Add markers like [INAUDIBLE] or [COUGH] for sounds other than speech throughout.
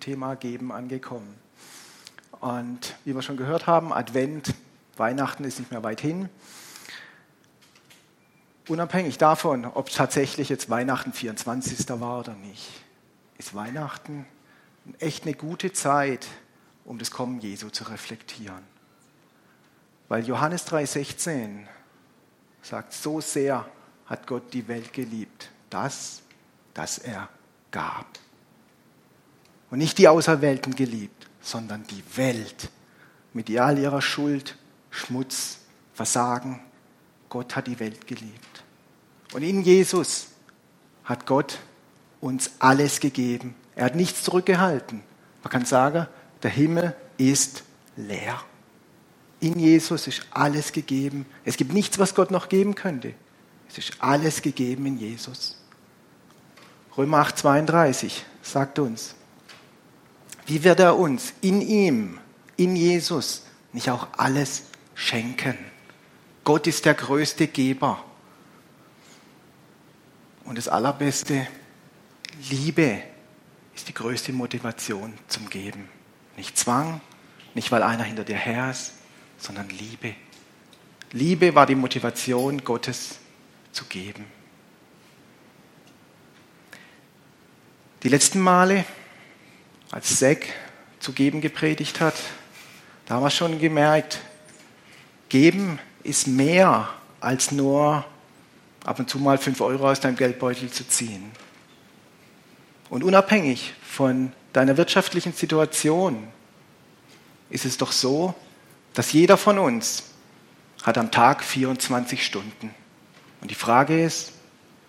Thema Geben angekommen. Und wie wir schon gehört haben, Advent, Weihnachten ist nicht mehr weit hin. Unabhängig davon, ob tatsächlich jetzt Weihnachten 24. war oder nicht, ist Weihnachten echt eine gute Zeit, um das Kommen Jesu zu reflektieren. Weil Johannes 3,16 sagt, so sehr hat Gott die Welt geliebt, dass, dass er gab. Und nicht die Auserwählten geliebt, sondern die Welt mit all ihrer Schuld, Schmutz, Versagen. Gott hat die Welt geliebt. Und in Jesus hat Gott uns alles gegeben. Er hat nichts zurückgehalten. Man kann sagen, der Himmel ist leer. In Jesus ist alles gegeben. Es gibt nichts, was Gott noch geben könnte. Es ist alles gegeben in Jesus. Römer 8, 32 sagt uns, wie wird er uns in ihm, in Jesus, nicht auch alles schenken? Gott ist der größte Geber. Und das Allerbeste, Liebe ist die größte Motivation zum Geben. Nicht Zwang, nicht weil einer hinter dir her ist, sondern Liebe. Liebe war die Motivation Gottes zu geben. Die letzten Male, als Zack zu geben gepredigt hat, da haben wir schon gemerkt, geben ist mehr als nur ab und zu mal fünf Euro aus deinem Geldbeutel zu ziehen. Und unabhängig von deiner wirtschaftlichen Situation ist es doch so, dass jeder von uns hat am Tag 24 Stunden. Und die Frage ist,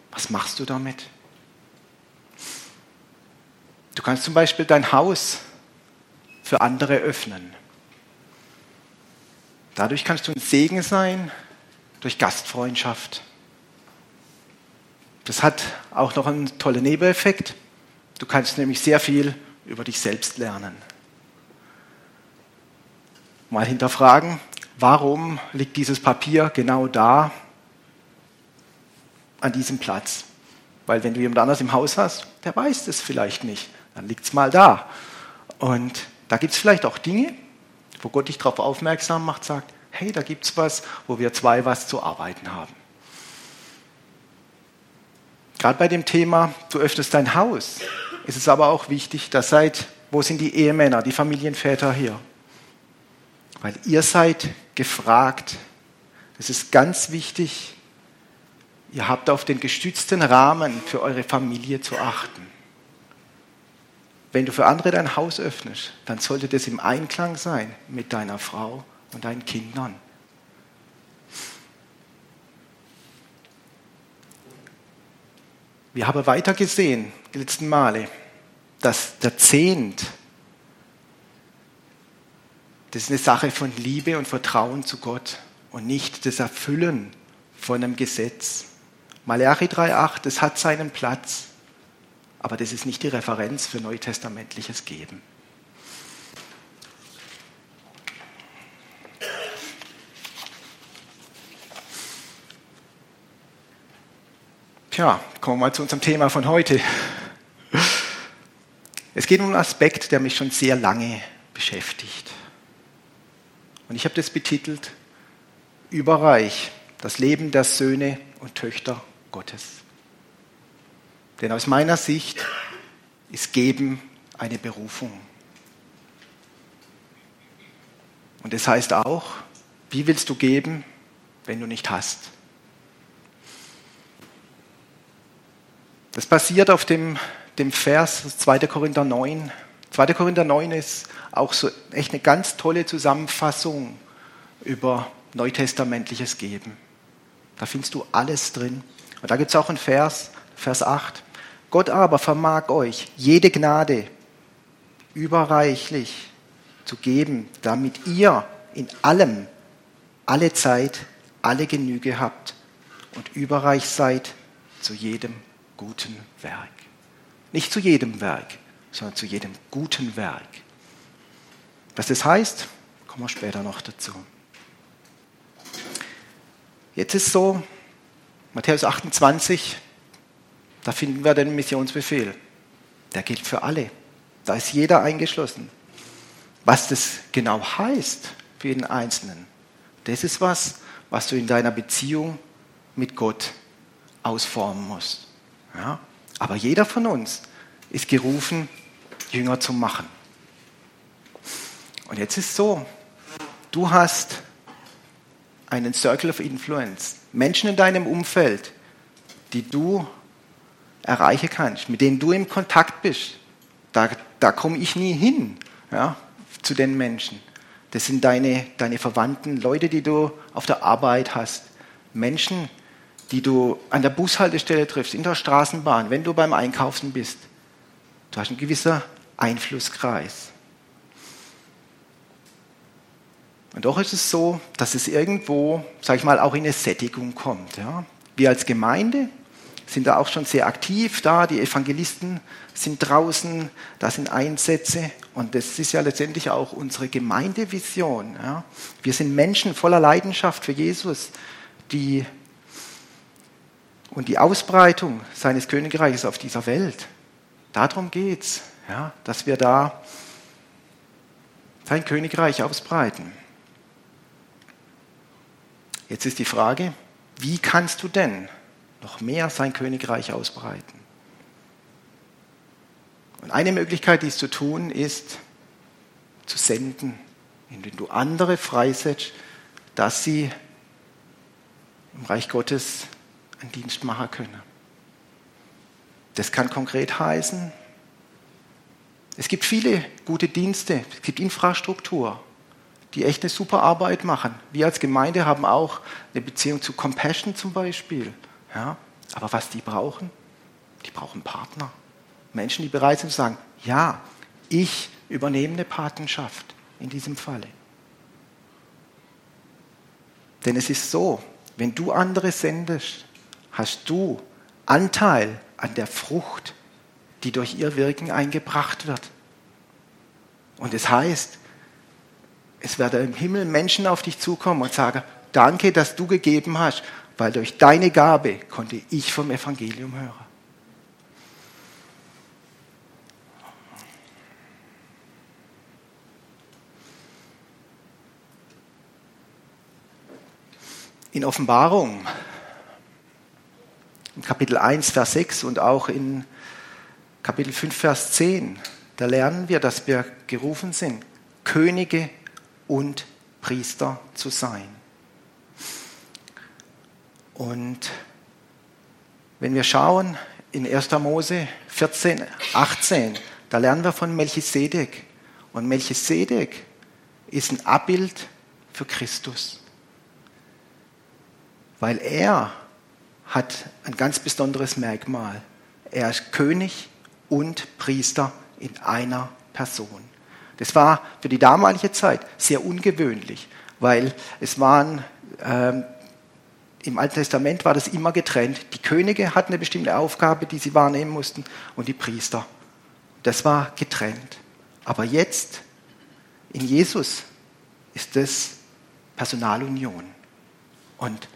was machst du damit? Du kannst zum Beispiel dein Haus für andere öffnen. Dadurch kannst du ein Segen sein durch Gastfreundschaft. Das hat auch noch einen tollen Nebeneffekt. Du kannst nämlich sehr viel über dich selbst lernen. Mal hinterfragen, warum liegt dieses Papier genau da, an diesem Platz? Weil wenn du jemand anders im Haus hast, der weiß das vielleicht nicht dann liegt es mal da. Und da gibt es vielleicht auch Dinge, wo Gott dich darauf aufmerksam macht, sagt, hey, da gibt es was, wo wir zwei was zu arbeiten haben. Gerade bei dem Thema, du öffnest dein Haus, ist es aber auch wichtig, dass seid, wo sind die Ehemänner, die Familienväter hier? Weil ihr seid gefragt. Das ist ganz wichtig. Ihr habt auf den gestützten Rahmen für eure Familie zu achten. Wenn du für andere dein Haus öffnest, dann sollte das im Einklang sein mit deiner Frau und deinen Kindern. Wir haben weiter gesehen, die letzten Male, dass der Zehnt, das ist eine Sache von Liebe und Vertrauen zu Gott und nicht das Erfüllen von einem Gesetz. Malachi 3,8, das hat seinen Platz aber das ist nicht die Referenz für neutestamentliches Geben. Tja, kommen wir mal zu unserem Thema von heute. Es geht um einen Aspekt, der mich schon sehr lange beschäftigt. Und ich habe das betitelt, Überreich, das Leben der Söhne und Töchter Gottes. Denn aus meiner Sicht ist Geben eine Berufung. Und das heißt auch, wie willst du geben, wenn du nicht hast? Das basiert auf dem, dem Vers 2. Korinther 9. 2. Korinther 9 ist auch so echt eine ganz tolle Zusammenfassung über neutestamentliches Geben. Da findest du alles drin. Und da gibt es auch einen Vers, Vers 8. Gott aber vermag euch jede Gnade überreichlich zu geben, damit ihr in allem, alle Zeit, alle Genüge habt und überreich seid zu jedem guten Werk. Nicht zu jedem Werk, sondern zu jedem guten Werk. Was das heißt, kommen wir später noch dazu. Jetzt ist so, Matthäus 28, da finden wir den Missionsbefehl. Der gilt für alle. Da ist jeder eingeschlossen. Was das genau heißt für jeden Einzelnen, das ist was, was du in deiner Beziehung mit Gott ausformen musst. Ja? Aber jeder von uns ist gerufen, Jünger zu machen. Und jetzt ist so, du hast einen Circle of Influence, Menschen in deinem Umfeld, die du erreichen kannst, mit denen du im Kontakt bist. Da, da komme ich nie hin ja, zu den Menschen. Das sind deine, deine Verwandten, Leute, die du auf der Arbeit hast, Menschen, die du an der Bushaltestelle triffst, in der Straßenbahn, wenn du beim Einkaufen bist. Du hast einen gewissen Einflusskreis. Und doch ist es so, dass es irgendwo, sage ich mal, auch in eine Sättigung kommt. Ja? Wir als Gemeinde sind da auch schon sehr aktiv da, die Evangelisten sind draußen, da sind Einsätze und das ist ja letztendlich auch unsere Gemeindevision. Ja? Wir sind Menschen voller Leidenschaft für Jesus, die und die Ausbreitung seines Königreiches auf dieser Welt. Darum geht es, ja? dass wir da sein Königreich ausbreiten. Jetzt ist die Frage, wie kannst du denn noch mehr sein Königreich ausbreiten? Und eine Möglichkeit, dies zu tun, ist zu senden, indem du andere freisetzt, dass sie im Reich Gottes einen Dienst machen können. Das kann konkret heißen, es gibt viele gute Dienste, es gibt Infrastruktur, die echt eine super Arbeit machen. Wir als Gemeinde haben auch eine Beziehung zu Compassion zum Beispiel. Ja? Aber was die brauchen, die brauchen Partner. Menschen, die bereit sind zu sagen, ja, ich übernehme eine Patenschaft in diesem Falle. Denn es ist so, wenn du andere sendest, hast du Anteil an der Frucht, die durch ihr Wirken eingebracht wird. Und es das heißt, es werden im Himmel Menschen auf dich zukommen und sagen, danke, dass du gegeben hast, weil durch deine Gabe konnte ich vom Evangelium hören. In Offenbarung, in Kapitel 1, Vers 6 und auch in Kapitel 5, Vers 10, da lernen wir, dass wir gerufen sind, Könige und Priester zu sein. Und wenn wir schauen in 1. Mose 14, 18, da lernen wir von Melchisedek. Und Melchisedek ist ein Abbild für Christus. Weil er hat ein ganz besonderes Merkmal. Er ist König und Priester in einer Person. Das war für die damalige Zeit sehr ungewöhnlich, weil es waren, ähm, im Alten Testament war das immer getrennt. Die Könige hatten eine bestimmte Aufgabe, die sie wahrnehmen mussten, und die Priester. Das war getrennt. Aber jetzt, in Jesus, ist das Personalunion. Und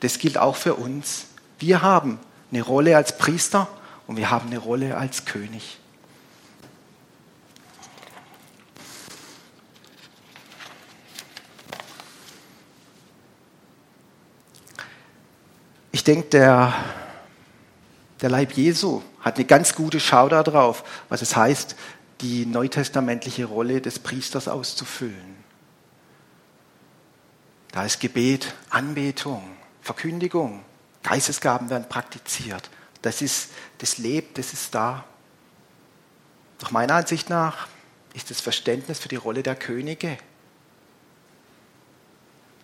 das gilt auch für uns. Wir haben eine Rolle als Priester und wir haben eine Rolle als König. Ich denke, der, der Leib Jesu hat eine ganz gute Schau darauf, was es heißt, die neutestamentliche Rolle des Priesters auszufüllen. Da ist Gebet, Anbetung, Verkündigung, Geistesgaben werden praktiziert. Das ist, das lebt, das ist da. Nach meiner Ansicht nach ist das Verständnis für die Rolle der Könige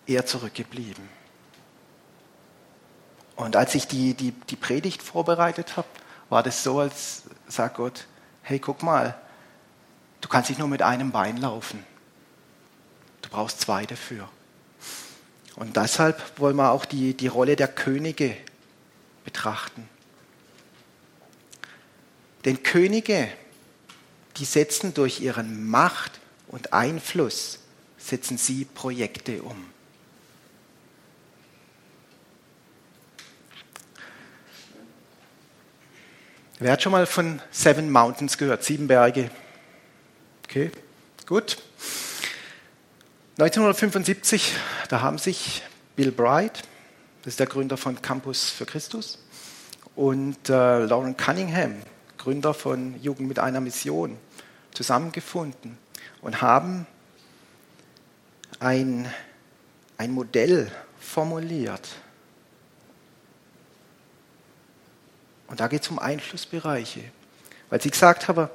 eher zurückgeblieben. Und als ich die, die, die Predigt vorbereitet habe, war das so, als sagt Gott, hey, guck mal, du kannst nicht nur mit einem Bein laufen. Du brauchst zwei dafür. Und deshalb wollen wir auch die, die Rolle der Könige betrachten. Denn Könige, die setzen durch ihren Macht und Einfluss, setzen sie Projekte um. Wer hat schon mal von Seven Mountains gehört? Sieben Berge. Okay, gut. 1975, da haben sich Bill Bright, das ist der Gründer von Campus für Christus, und äh, Lauren Cunningham, Gründer von Jugend mit einer Mission, zusammengefunden und haben ein, ein Modell formuliert. Und da geht es um Einflussbereiche. Weil sie gesagt haben,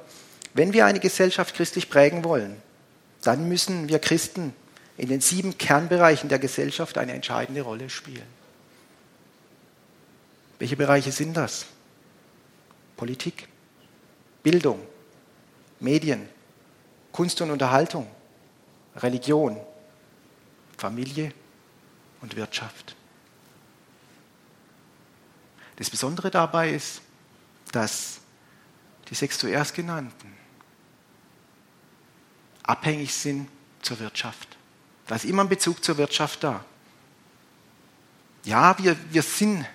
wenn wir eine Gesellschaft christlich prägen wollen, dann müssen wir Christen in den sieben Kernbereichen der Gesellschaft eine entscheidende Rolle spielen. Welche Bereiche sind das? Politik, Bildung, Medien, Kunst und Unterhaltung, Religion, Familie und Wirtschaft. Das Besondere dabei ist, dass die sechs zuerst genannten abhängig sind zur Wirtschaft. Da ist immer ein Bezug zur Wirtschaft da. Ja, wir, wir sind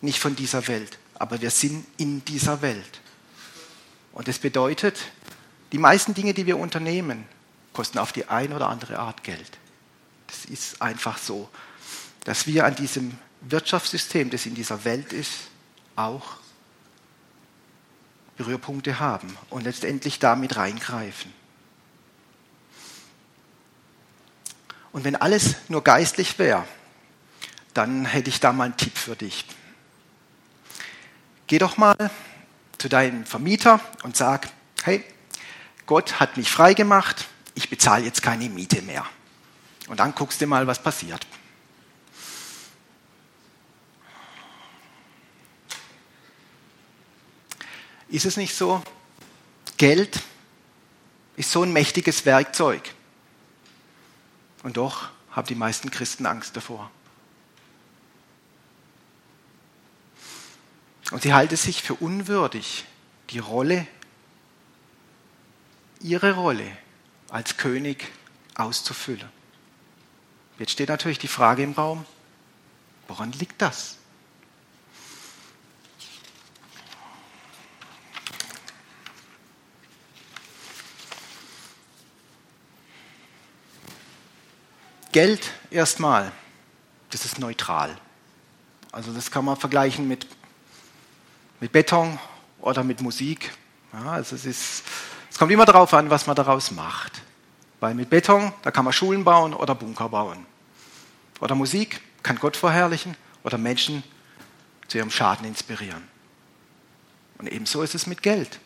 nicht von dieser Welt, aber wir sind in dieser Welt. Und das bedeutet, die meisten Dinge, die wir unternehmen, kosten auf die eine oder andere Art Geld. Das ist einfach so, dass wir an diesem Wirtschaftssystem, das in dieser Welt ist, auch Berührpunkte haben und letztendlich damit reingreifen. Und wenn alles nur geistlich wäre, dann hätte ich da mal einen Tipp für dich. Geh doch mal zu deinem Vermieter und sag, hey, Gott hat mich frei gemacht, ich bezahle jetzt keine Miete mehr. Und dann guckst du mal, was passiert. Ist es nicht so? Geld ist so ein mächtiges Werkzeug. Und doch haben die meisten Christen Angst davor. Und sie halten sich für unwürdig, die Rolle, ihre Rolle als König auszufüllen. Jetzt steht natürlich die Frage im Raum, woran liegt das? Geld erstmal, das ist neutral. Also das kann man vergleichen mit mit Beton oder mit Musik. Ja, also es, ist, es kommt immer darauf an, was man daraus macht. Weil mit Beton, da kann man Schulen bauen oder Bunker bauen. Oder Musik kann Gott verherrlichen oder Menschen zu ihrem Schaden inspirieren. Und ebenso ist es mit Geld.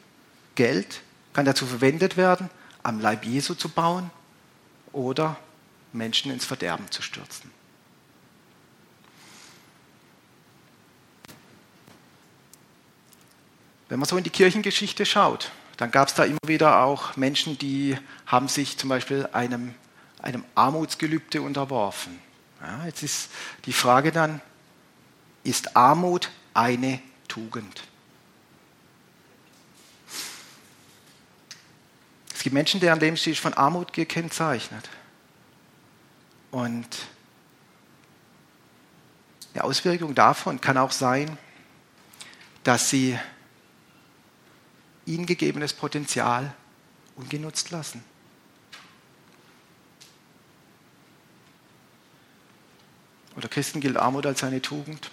Geld kann dazu verwendet werden, am Leib Jesu zu bauen oder Menschen ins Verderben zu stürzen. Wenn man so in die Kirchengeschichte schaut, dann gab es da immer wieder auch Menschen, die haben sich zum Beispiel einem, einem Armutsgelübde unterworfen. Ja, jetzt ist die Frage dann, ist Armut eine Tugend? Es gibt Menschen, deren Lebensstil ist von Armut gekennzeichnet. Und eine Auswirkung davon kann auch sein, dass sie ihnen gegebenes Potenzial ungenutzt lassen. Oder Christen gilt Armut als eine Tugend.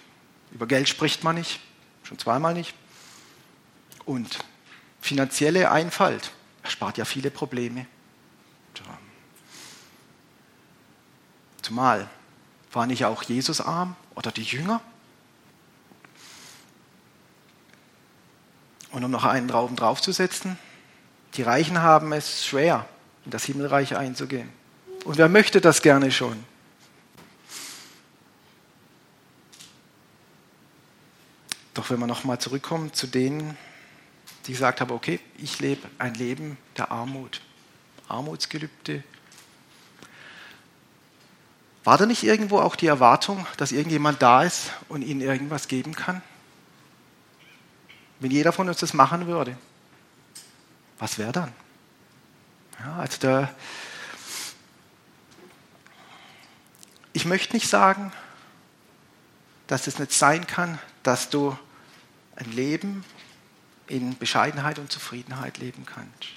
Über Geld spricht man nicht, schon zweimal nicht. Und finanzielle Einfalt erspart ja viele Probleme. Zumal war nicht auch Jesus arm oder die Jünger? Und um noch einen drauf draufzusetzen, die Reichen haben es schwer, in das Himmelreich einzugehen. Und wer möchte das gerne schon? Doch wenn wir nochmal zurückkommen zu denen, die gesagt haben, okay, ich lebe ein Leben der Armut, Armutsgelübde. War da nicht irgendwo auch die Erwartung, dass irgendjemand da ist und ihnen irgendwas geben kann? Wenn jeder von uns das machen würde, was wäre dann? Ja, also der, ich möchte nicht sagen, dass es nicht sein kann, dass du ein Leben in Bescheidenheit und Zufriedenheit leben kannst.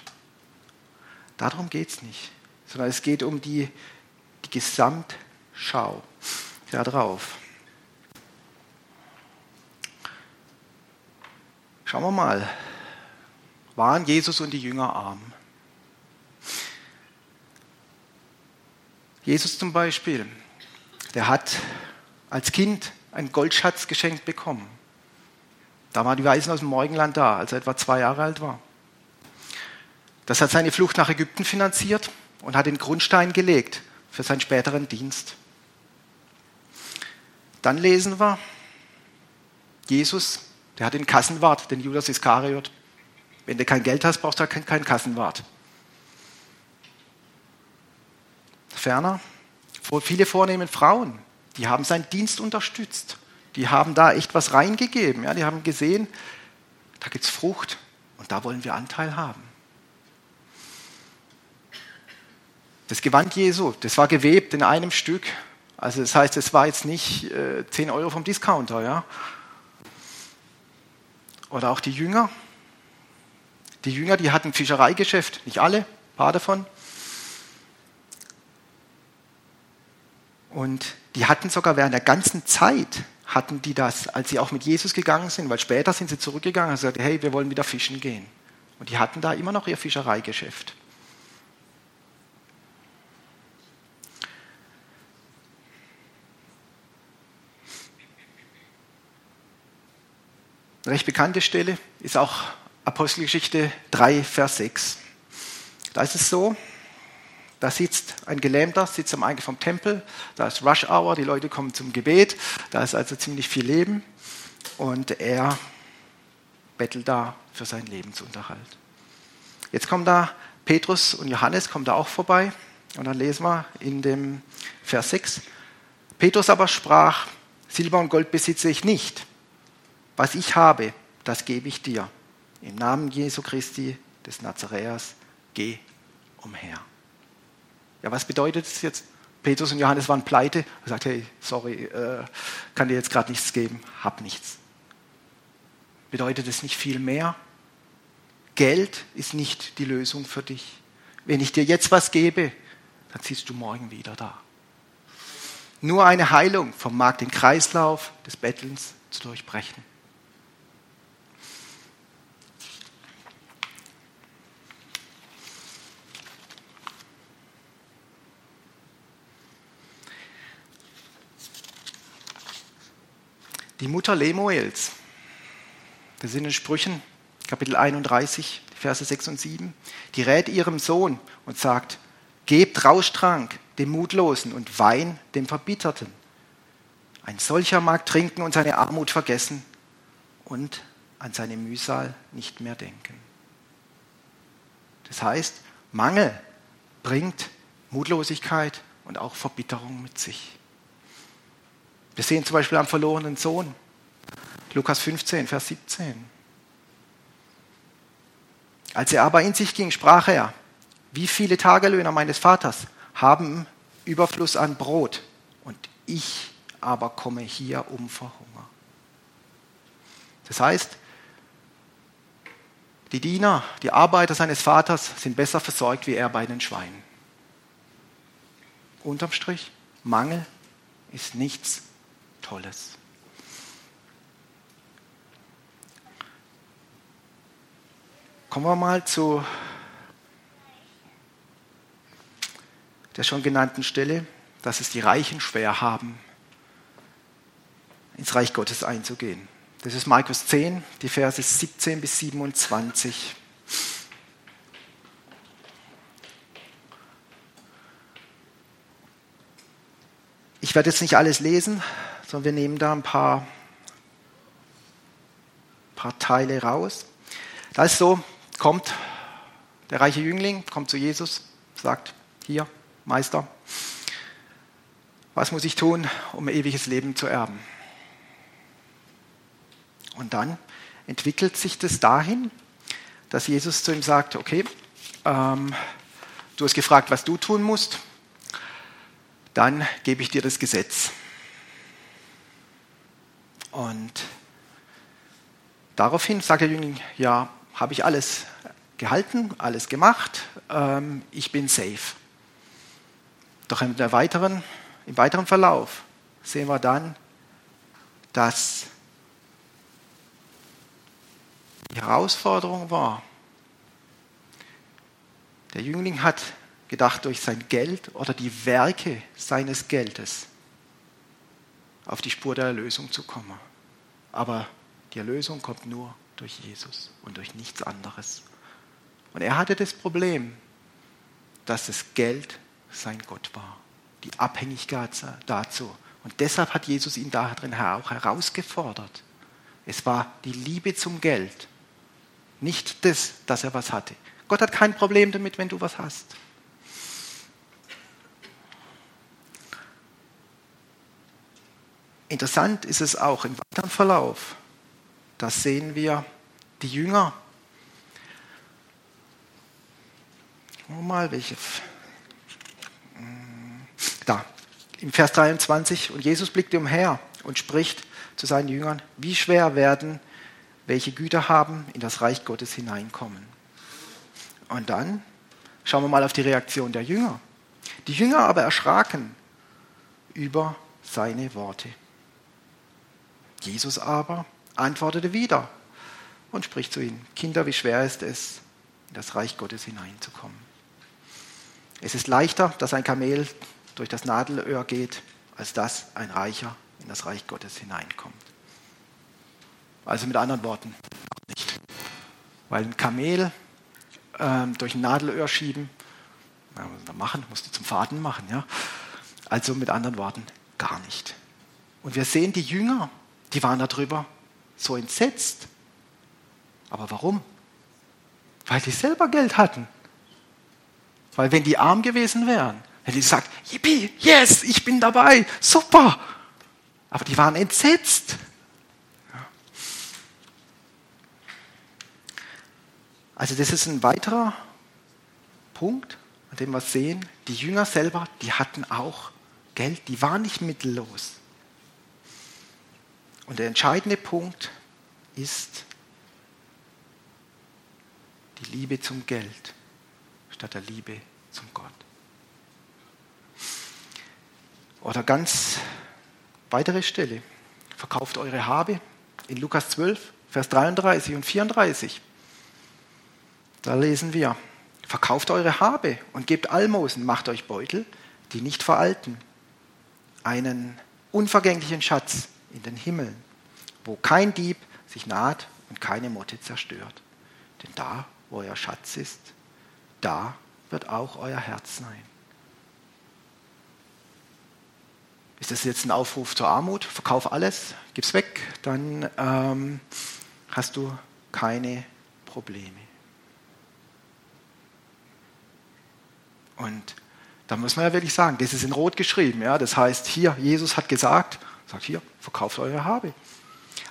Darum geht es nicht, sondern es geht um die, die Gesamtschau. Da drauf. Schauen wir mal. Waren Jesus und die Jünger arm? Jesus zum Beispiel, der hat als Kind einen Goldschatz geschenkt bekommen. Da waren die Weisen aus dem Morgenland da, als er etwa zwei Jahre alt war. Das hat seine Flucht nach Ägypten finanziert und hat den Grundstein gelegt für seinen späteren Dienst. Dann lesen wir, Jesus, der hat den Kassenwart, den Judas Iskariot. Wenn du kein Geld hast, brauchst du keinen Kassenwart. Ferner, viele vornehme Frauen, die haben seinen Dienst unterstützt. Die haben da echt was reingegeben. Ja, die haben gesehen, da gibt es Frucht und da wollen wir Anteil haben. Das Gewand Jesu, das war gewebt in einem Stück. Also das heißt, es war jetzt nicht äh, 10 Euro vom Discounter. Ja? Oder auch die Jünger. Die Jünger, die hatten Fischereigeschäft, nicht alle, ein paar davon. Und die hatten sogar während der ganzen Zeit, hatten die das, als sie auch mit Jesus gegangen sind, weil später sind sie zurückgegangen und gesagt, hey, wir wollen wieder fischen gehen. Und die hatten da immer noch ihr Fischereigeschäft. Eine recht bekannte Stelle ist auch Apostelgeschichte 3, Vers 6. Da ist es so, da sitzt ein Gelähmter, sitzt am Eingang vom Tempel, da ist Rush Hour, die Leute kommen zum Gebet, da ist also ziemlich viel Leben und er bettelt da für seinen Lebensunterhalt. Jetzt kommen da Petrus und Johannes kommen da auch vorbei und dann lesen wir in dem Vers 6. Petrus aber sprach, Silber und Gold besitze ich nicht. Was ich habe, das gebe ich dir. Im Namen Jesu Christi des Nazaräers, geh umher. Ja, was bedeutet das jetzt? Petrus und Johannes waren pleite. Er sagt, hey, sorry, äh, kann dir jetzt gerade nichts geben, hab nichts. Bedeutet es nicht viel mehr? Geld ist nicht die Lösung für dich. Wenn ich dir jetzt was gebe, dann ziehst du morgen wieder da. Nur eine Heilung vermag den Kreislauf des Bettelns zu durchbrechen. Die Mutter Lemuels, das sind in Sprüchen, Kapitel 31, Verse 6 und 7, die rät ihrem Sohn und sagt, gebt Rauschtrank dem Mutlosen und Wein dem Verbitterten. Ein solcher mag trinken und seine Armut vergessen und an seine Mühsal nicht mehr denken. Das heißt, Mangel bringt Mutlosigkeit und auch Verbitterung mit sich. Wir sehen zum Beispiel am verlorenen Sohn. Lukas 15, Vers 17. Als er aber in sich ging, sprach er, wie viele Tagelöhner meines Vaters haben Überfluss an Brot und ich aber komme hier um vor Hunger. Das heißt, die Diener, die Arbeiter seines Vaters sind besser versorgt wie er bei den Schweinen. Unterm Strich, Mangel ist nichts Tolles. Kommen wir mal zu der schon genannten Stelle, dass es die Reichen schwer haben, ins Reich Gottes einzugehen. Das ist Markus 10, die Verse 17 bis 27. Ich werde jetzt nicht alles lesen, sondern wir nehmen da ein paar, paar Teile raus. Da ist so, kommt der reiche Jüngling, kommt zu Jesus, sagt, hier, Meister, was muss ich tun, um ewiges Leben zu erben? Und dann entwickelt sich das dahin, dass Jesus zu ihm sagt, okay, ähm, du hast gefragt, was du tun musst, dann gebe ich dir das Gesetz. Und daraufhin sagt der Jüngling, ja, habe ich alles gehalten, alles gemacht, ähm, ich bin safe. Doch der weiteren, im weiteren Verlauf sehen wir dann, dass die Herausforderung war, der Jüngling hat gedacht, durch sein Geld oder die Werke seines Geldes auf die Spur der Erlösung zu kommen. Aber die Erlösung kommt nur durch Jesus und durch nichts anderes. Und er hatte das Problem, dass das Geld sein Gott war, die Abhängigkeit dazu. Und deshalb hat Jesus ihn darin auch herausgefordert. Es war die Liebe zum Geld, nicht das, dass er was hatte. Gott hat kein Problem damit, wenn du was hast. Interessant ist es auch im weiteren Verlauf. Da sehen wir die Jünger. Mal welche. Da, im Vers 23. Und Jesus blickte umher und spricht zu seinen Jüngern: Wie schwer werden, welche Güter haben, in das Reich Gottes hineinkommen. Und dann schauen wir mal auf die Reaktion der Jünger. Die Jünger aber erschraken über seine Worte. Jesus aber antwortete wieder und spricht zu ihnen, Kinder, wie schwer ist es, in das Reich Gottes hineinzukommen. Es ist leichter, dass ein Kamel durch das Nadelöhr geht, als dass ein Reicher in das Reich Gottes hineinkommt. Also mit anderen Worten, nicht. Weil ein Kamel ähm, durch ein Nadelöhr schieben, ja, was da machen, musst du zum Faden machen. Ja? Also mit anderen Worten, gar nicht. Und wir sehen die Jünger, die waren darüber so entsetzt. Aber warum? Weil die selber Geld hatten. Weil wenn die arm gewesen wären, hätten die gesagt, yippie, yes, ich bin dabei, super. Aber die waren entsetzt. Also das ist ein weiterer Punkt, an dem wir sehen, die Jünger selber, die hatten auch Geld, die waren nicht mittellos. Und der entscheidende Punkt ist die Liebe zum Geld statt der Liebe zum Gott. Oder ganz weitere Stelle. Verkauft eure Habe in Lukas 12, Vers 33 und 34. Da lesen wir, verkauft eure Habe und gebt Almosen, macht euch Beutel, die nicht veralten, einen unvergänglichen Schatz in den Himmeln, wo kein Dieb sich naht und keine Motte zerstört. Denn da, wo euer Schatz ist, da wird auch euer Herz sein. Ist das jetzt ein Aufruf zur Armut? Verkauf alles, gib's weg, dann ähm, hast du keine Probleme. Und da muss man ja wirklich sagen, das ist in Rot geschrieben. Ja? Das heißt, hier, Jesus hat gesagt, sagt hier, verkauft eure Habe.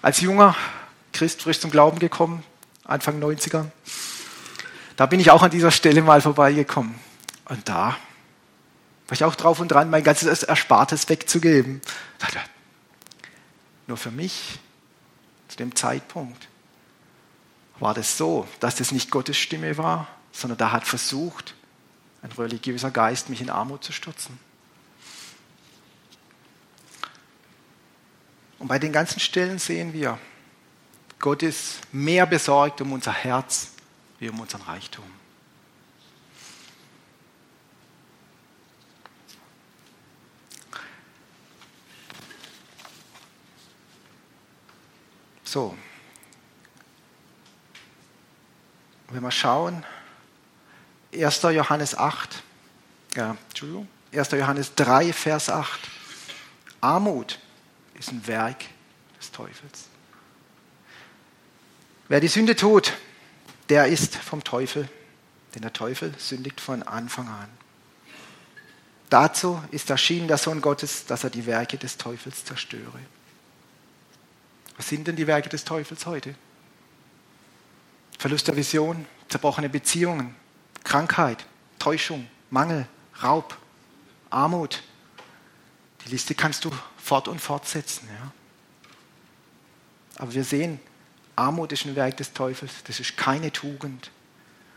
Als junger Christ frisch zum Glauben gekommen, Anfang 90er, da bin ich auch an dieser Stelle mal vorbeigekommen. Und da war ich auch drauf und dran, mein ganzes Erspartes wegzugeben. Nur für mich, zu dem Zeitpunkt, war das so, dass das nicht Gottes Stimme war, sondern da hat versucht, ein religiöser Geist, mich in Armut zu stürzen. Und bei den ganzen Stellen sehen wir, Gott ist mehr besorgt um unser Herz wie um unseren Reichtum. So, wenn wir schauen, 1. Johannes 8, ja, Entschuldigung, 1. Johannes 3, Vers 8. Armut ist ein Werk des Teufels. Wer die Sünde tut, der ist vom Teufel, denn der Teufel sündigt von Anfang an. Dazu ist erschienen der Sohn Gottes, dass er die Werke des Teufels zerstöre. Was sind denn die Werke des Teufels heute? Verlust der Vision, zerbrochene Beziehungen, Krankheit, Täuschung, Mangel, Raub, Armut. Die Liste kannst du fort und fortsetzen. Ja? Aber wir sehen, Armut ist ein Werk des Teufels, das ist keine Tugend.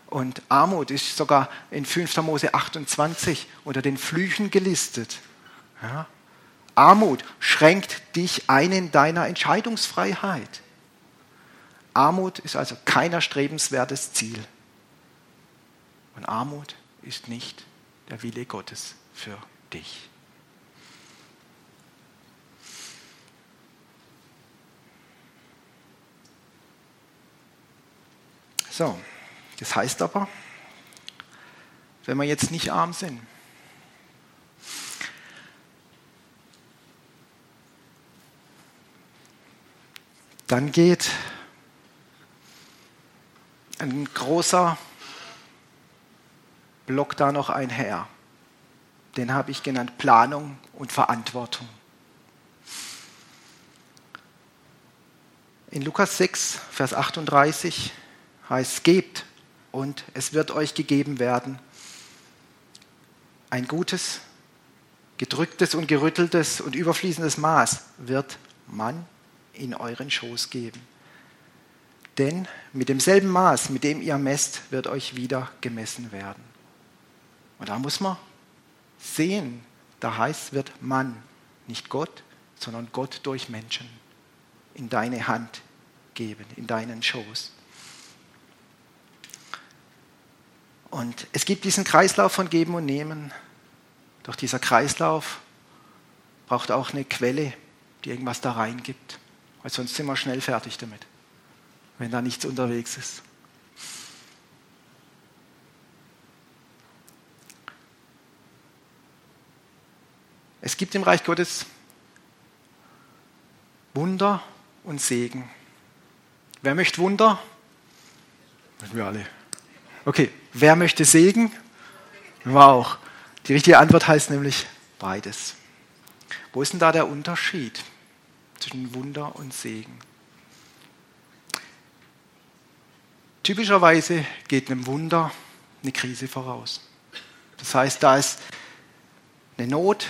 Und Armut ist sogar in 5. Mose 28 unter den Flüchen gelistet. Ja? Armut schränkt dich ein in deiner Entscheidungsfreiheit. Armut ist also kein erstrebenswertes Ziel. Und Armut ist nicht der Wille Gottes für dich. So, das heißt aber, wenn wir jetzt nicht arm sind, dann geht ein großer Block da noch einher. Den habe ich genannt Planung und Verantwortung. In Lukas 6, Vers 38 heißt, gebt und es wird euch gegeben werden. Ein gutes, gedrücktes und gerütteltes und überfließendes Maß wird man in euren Schoß geben. Denn mit demselben Maß, mit dem ihr messt, wird euch wieder gemessen werden. Und da muss man sehen, da heißt, wird man, nicht Gott, sondern Gott durch Menschen in deine Hand geben, in deinen Schoß. Und es gibt diesen Kreislauf von Geben und Nehmen. Doch dieser Kreislauf braucht auch eine Quelle, die irgendwas da reingibt. Weil sonst sind wir schnell fertig damit, wenn da nichts unterwegs ist. Es gibt im Reich Gottes Wunder und Segen. Wer möchte Wunder? Wir alle. Okay, wer möchte Segen? Wow. Die richtige Antwort heißt nämlich beides. Wo ist denn da der Unterschied zwischen Wunder und Segen? Typischerweise geht einem Wunder eine Krise voraus. Das heißt, da ist eine Not,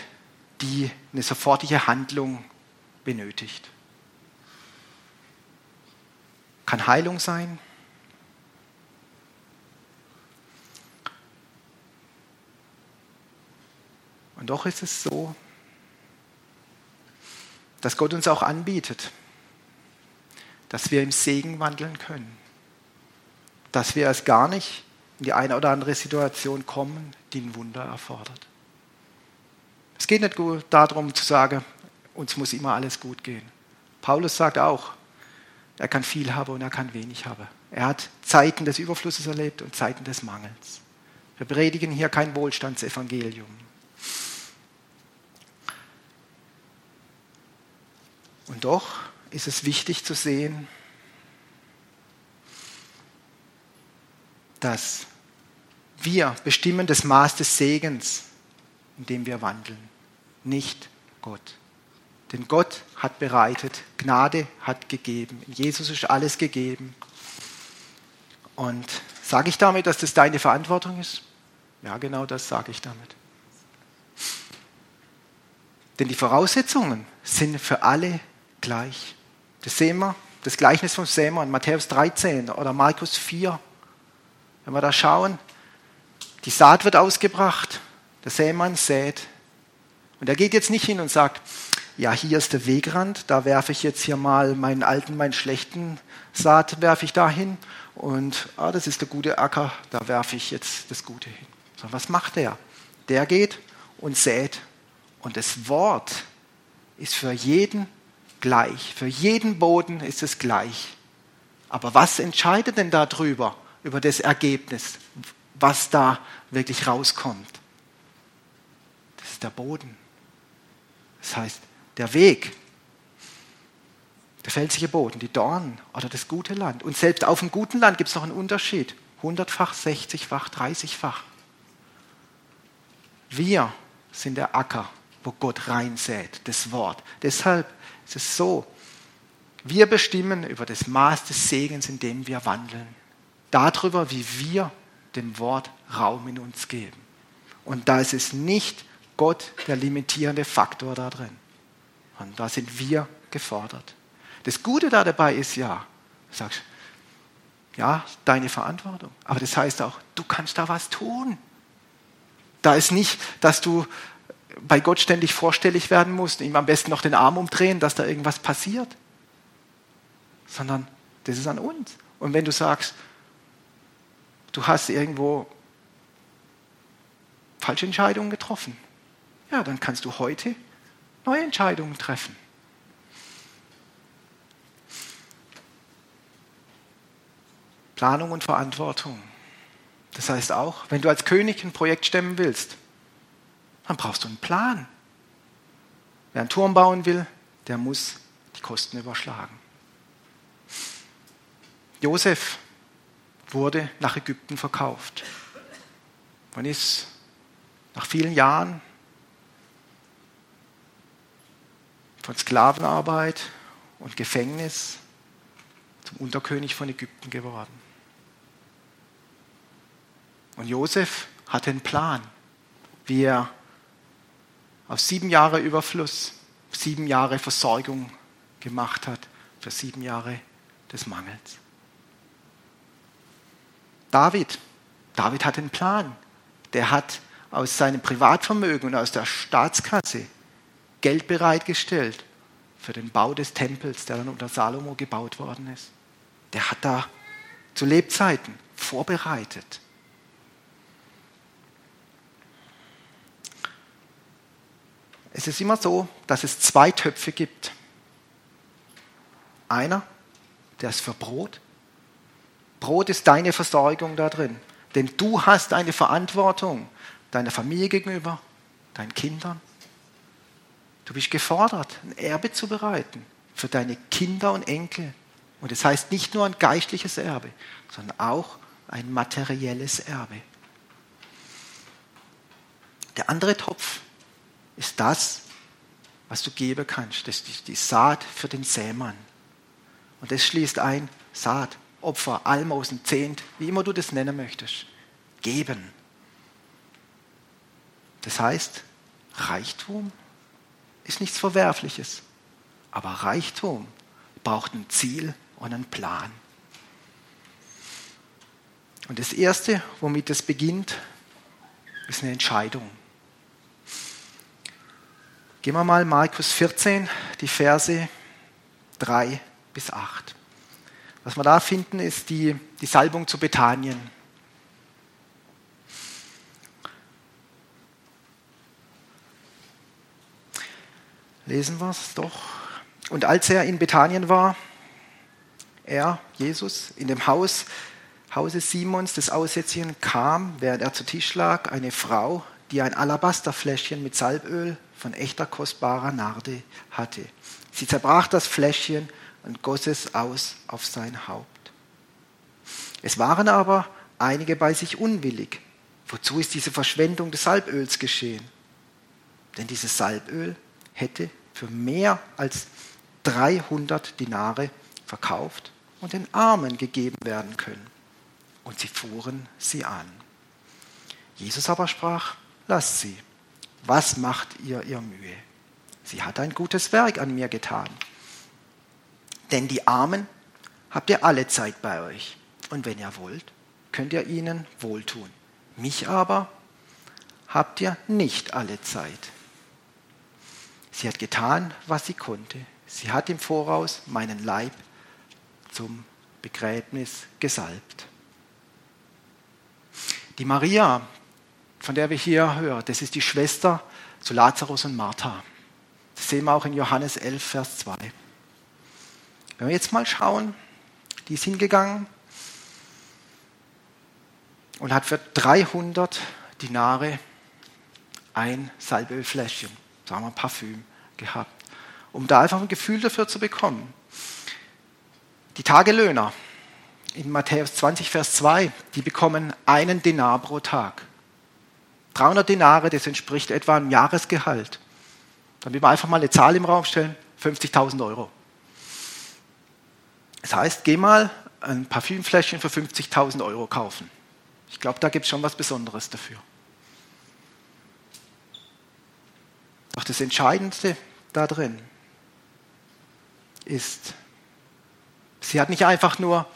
die eine sofortige Handlung benötigt. Kann Heilung sein, Und doch ist es so, dass Gott uns auch anbietet, dass wir im Segen wandeln können, dass wir es gar nicht in die eine oder andere Situation kommen, die ein Wunder erfordert. Es geht nicht darum zu sagen, uns muss immer alles gut gehen. Paulus sagt auch, er kann viel haben und er kann wenig haben. Er hat Zeiten des Überflusses erlebt und Zeiten des Mangels. Wir predigen hier kein Wohlstandsevangelium. Und doch ist es wichtig zu sehen, dass wir bestimmen das Maß des Segens, in dem wir wandeln, nicht Gott. Denn Gott hat bereitet, Gnade hat gegeben, in Jesus ist alles gegeben. Und sage ich damit, dass das deine Verantwortung ist? Ja, genau das sage ich damit. Denn die Voraussetzungen sind für alle gleich. Das sehen wir, das Gleichnis vom Sämer in Matthäus 13 oder Markus 4. Wenn wir da schauen, die Saat wird ausgebracht, der Sämann sät. Und er geht jetzt nicht hin und sagt, ja, hier ist der Wegrand, da werfe ich jetzt hier mal meinen alten, meinen schlechten Saat, werfe ich da hin. Und ah, das ist der gute Acker, da werfe ich jetzt das Gute hin. So, was macht der? Der geht und sät. Und das Wort ist für jeden gleich. Für jeden Boden ist es gleich. Aber was entscheidet denn darüber, über das Ergebnis, was da wirklich rauskommt? Das ist der Boden. Das heißt, der Weg, der felsige Boden, die Dornen oder das gute Land. Und selbst auf dem guten Land gibt es noch einen Unterschied. Hundertfach, sechzigfach, dreißigfach. Wir sind der Acker, wo Gott reinsät, das Wort. Deshalb es ist so, wir bestimmen über das Maß des Segens, in dem wir wandeln. Darüber, wie wir dem Wort Raum in uns geben. Und da ist es nicht Gott der limitierende Faktor da drin. Und da sind wir gefordert. Das Gute da dabei ist ja, du sagst, Ja, deine Verantwortung. Aber das heißt auch, du kannst da was tun. Da ist nicht, dass du bei Gott ständig vorstellig werden musst, ihm am besten noch den Arm umdrehen, dass da irgendwas passiert. Sondern das ist an uns. Und wenn du sagst, du hast irgendwo falsche Entscheidungen getroffen, ja, dann kannst du heute neue Entscheidungen treffen. Planung und Verantwortung. Das heißt auch, wenn du als König ein Projekt stemmen willst, dann brauchst du einen Plan. Wer einen Turm bauen will, der muss die Kosten überschlagen. Josef wurde nach Ägypten verkauft und ist nach vielen Jahren von Sklavenarbeit und Gefängnis zum Unterkönig von Ägypten geworden. Und Josef hatte einen Plan, wie er aus sieben Jahre Überfluss sieben Jahre Versorgung gemacht hat für sieben Jahre des Mangels. David, David hat einen Plan. Der hat aus seinem Privatvermögen und aus der Staatskasse Geld bereitgestellt für den Bau des Tempels, der dann unter Salomo gebaut worden ist. Der hat da zu Lebzeiten vorbereitet. Es ist immer so, dass es zwei Töpfe gibt. Einer, der ist für Brot. Brot ist deine Versorgung da drin. Denn du hast eine Verantwortung deiner Familie gegenüber, deinen Kindern. Du bist gefordert, ein Erbe zu bereiten für deine Kinder und Enkel. Und es das heißt nicht nur ein geistliches Erbe, sondern auch ein materielles Erbe. Der andere Topf ist das, was du geben kannst. Das ist die Saat für den Sämann. Und das schließt ein Saat, Opfer, Almosen, Zehnt, wie immer du das nennen möchtest. Geben. Das heißt, Reichtum ist nichts Verwerfliches. Aber Reichtum braucht ein Ziel und einen Plan. Und das Erste, womit es beginnt, ist eine Entscheidung. Gehen wir mal Markus 14, die Verse 3 bis 8. Was wir da finden, ist die, die Salbung zu Bethanien. Lesen wir es doch. Und als er in Bethanien war, er, Jesus, in dem Haus, Hause Simons des Aussätzigen kam, während er zu Tisch lag, eine Frau, die ein Alabasterfläschchen mit Salböl von echter kostbarer Narde hatte. Sie zerbrach das Fläschchen und goss es aus auf sein Haupt. Es waren aber einige bei sich unwillig. Wozu ist diese Verschwendung des Salböls geschehen? Denn dieses Salböl hätte für mehr als 300 Dinare verkauft und den Armen gegeben werden können. Und sie fuhren sie an. Jesus aber sprach, lasst sie. Was macht ihr ihr Mühe? Sie hat ein gutes Werk an mir getan. Denn die Armen habt ihr alle Zeit bei euch. Und wenn ihr wollt, könnt ihr ihnen wohltun. Mich aber habt ihr nicht alle Zeit. Sie hat getan, was sie konnte. Sie hat im Voraus meinen Leib zum Begräbnis gesalbt. Die Maria, von der wir hier hören, das ist die Schwester zu Lazarus und Martha. Das sehen wir auch in Johannes 11, Vers 2. Wenn wir jetzt mal schauen, die ist hingegangen und hat für 300 Dinare ein Salbölfläschchen, sagen wir Parfüm, gehabt, um da einfach ein Gefühl dafür zu bekommen. Die Tagelöhner in Matthäus 20, Vers 2, die bekommen einen Dinar pro Tag. 300 Dinare, das entspricht etwa einem Jahresgehalt. Dann will man einfach mal eine Zahl im Raum stellen, 50.000 Euro. Das heißt, geh mal ein Parfümfläschchen für 50.000 Euro kaufen. Ich glaube, da gibt es schon was Besonderes dafür. Doch das Entscheidendste da drin ist, Sie hat nicht einfach nur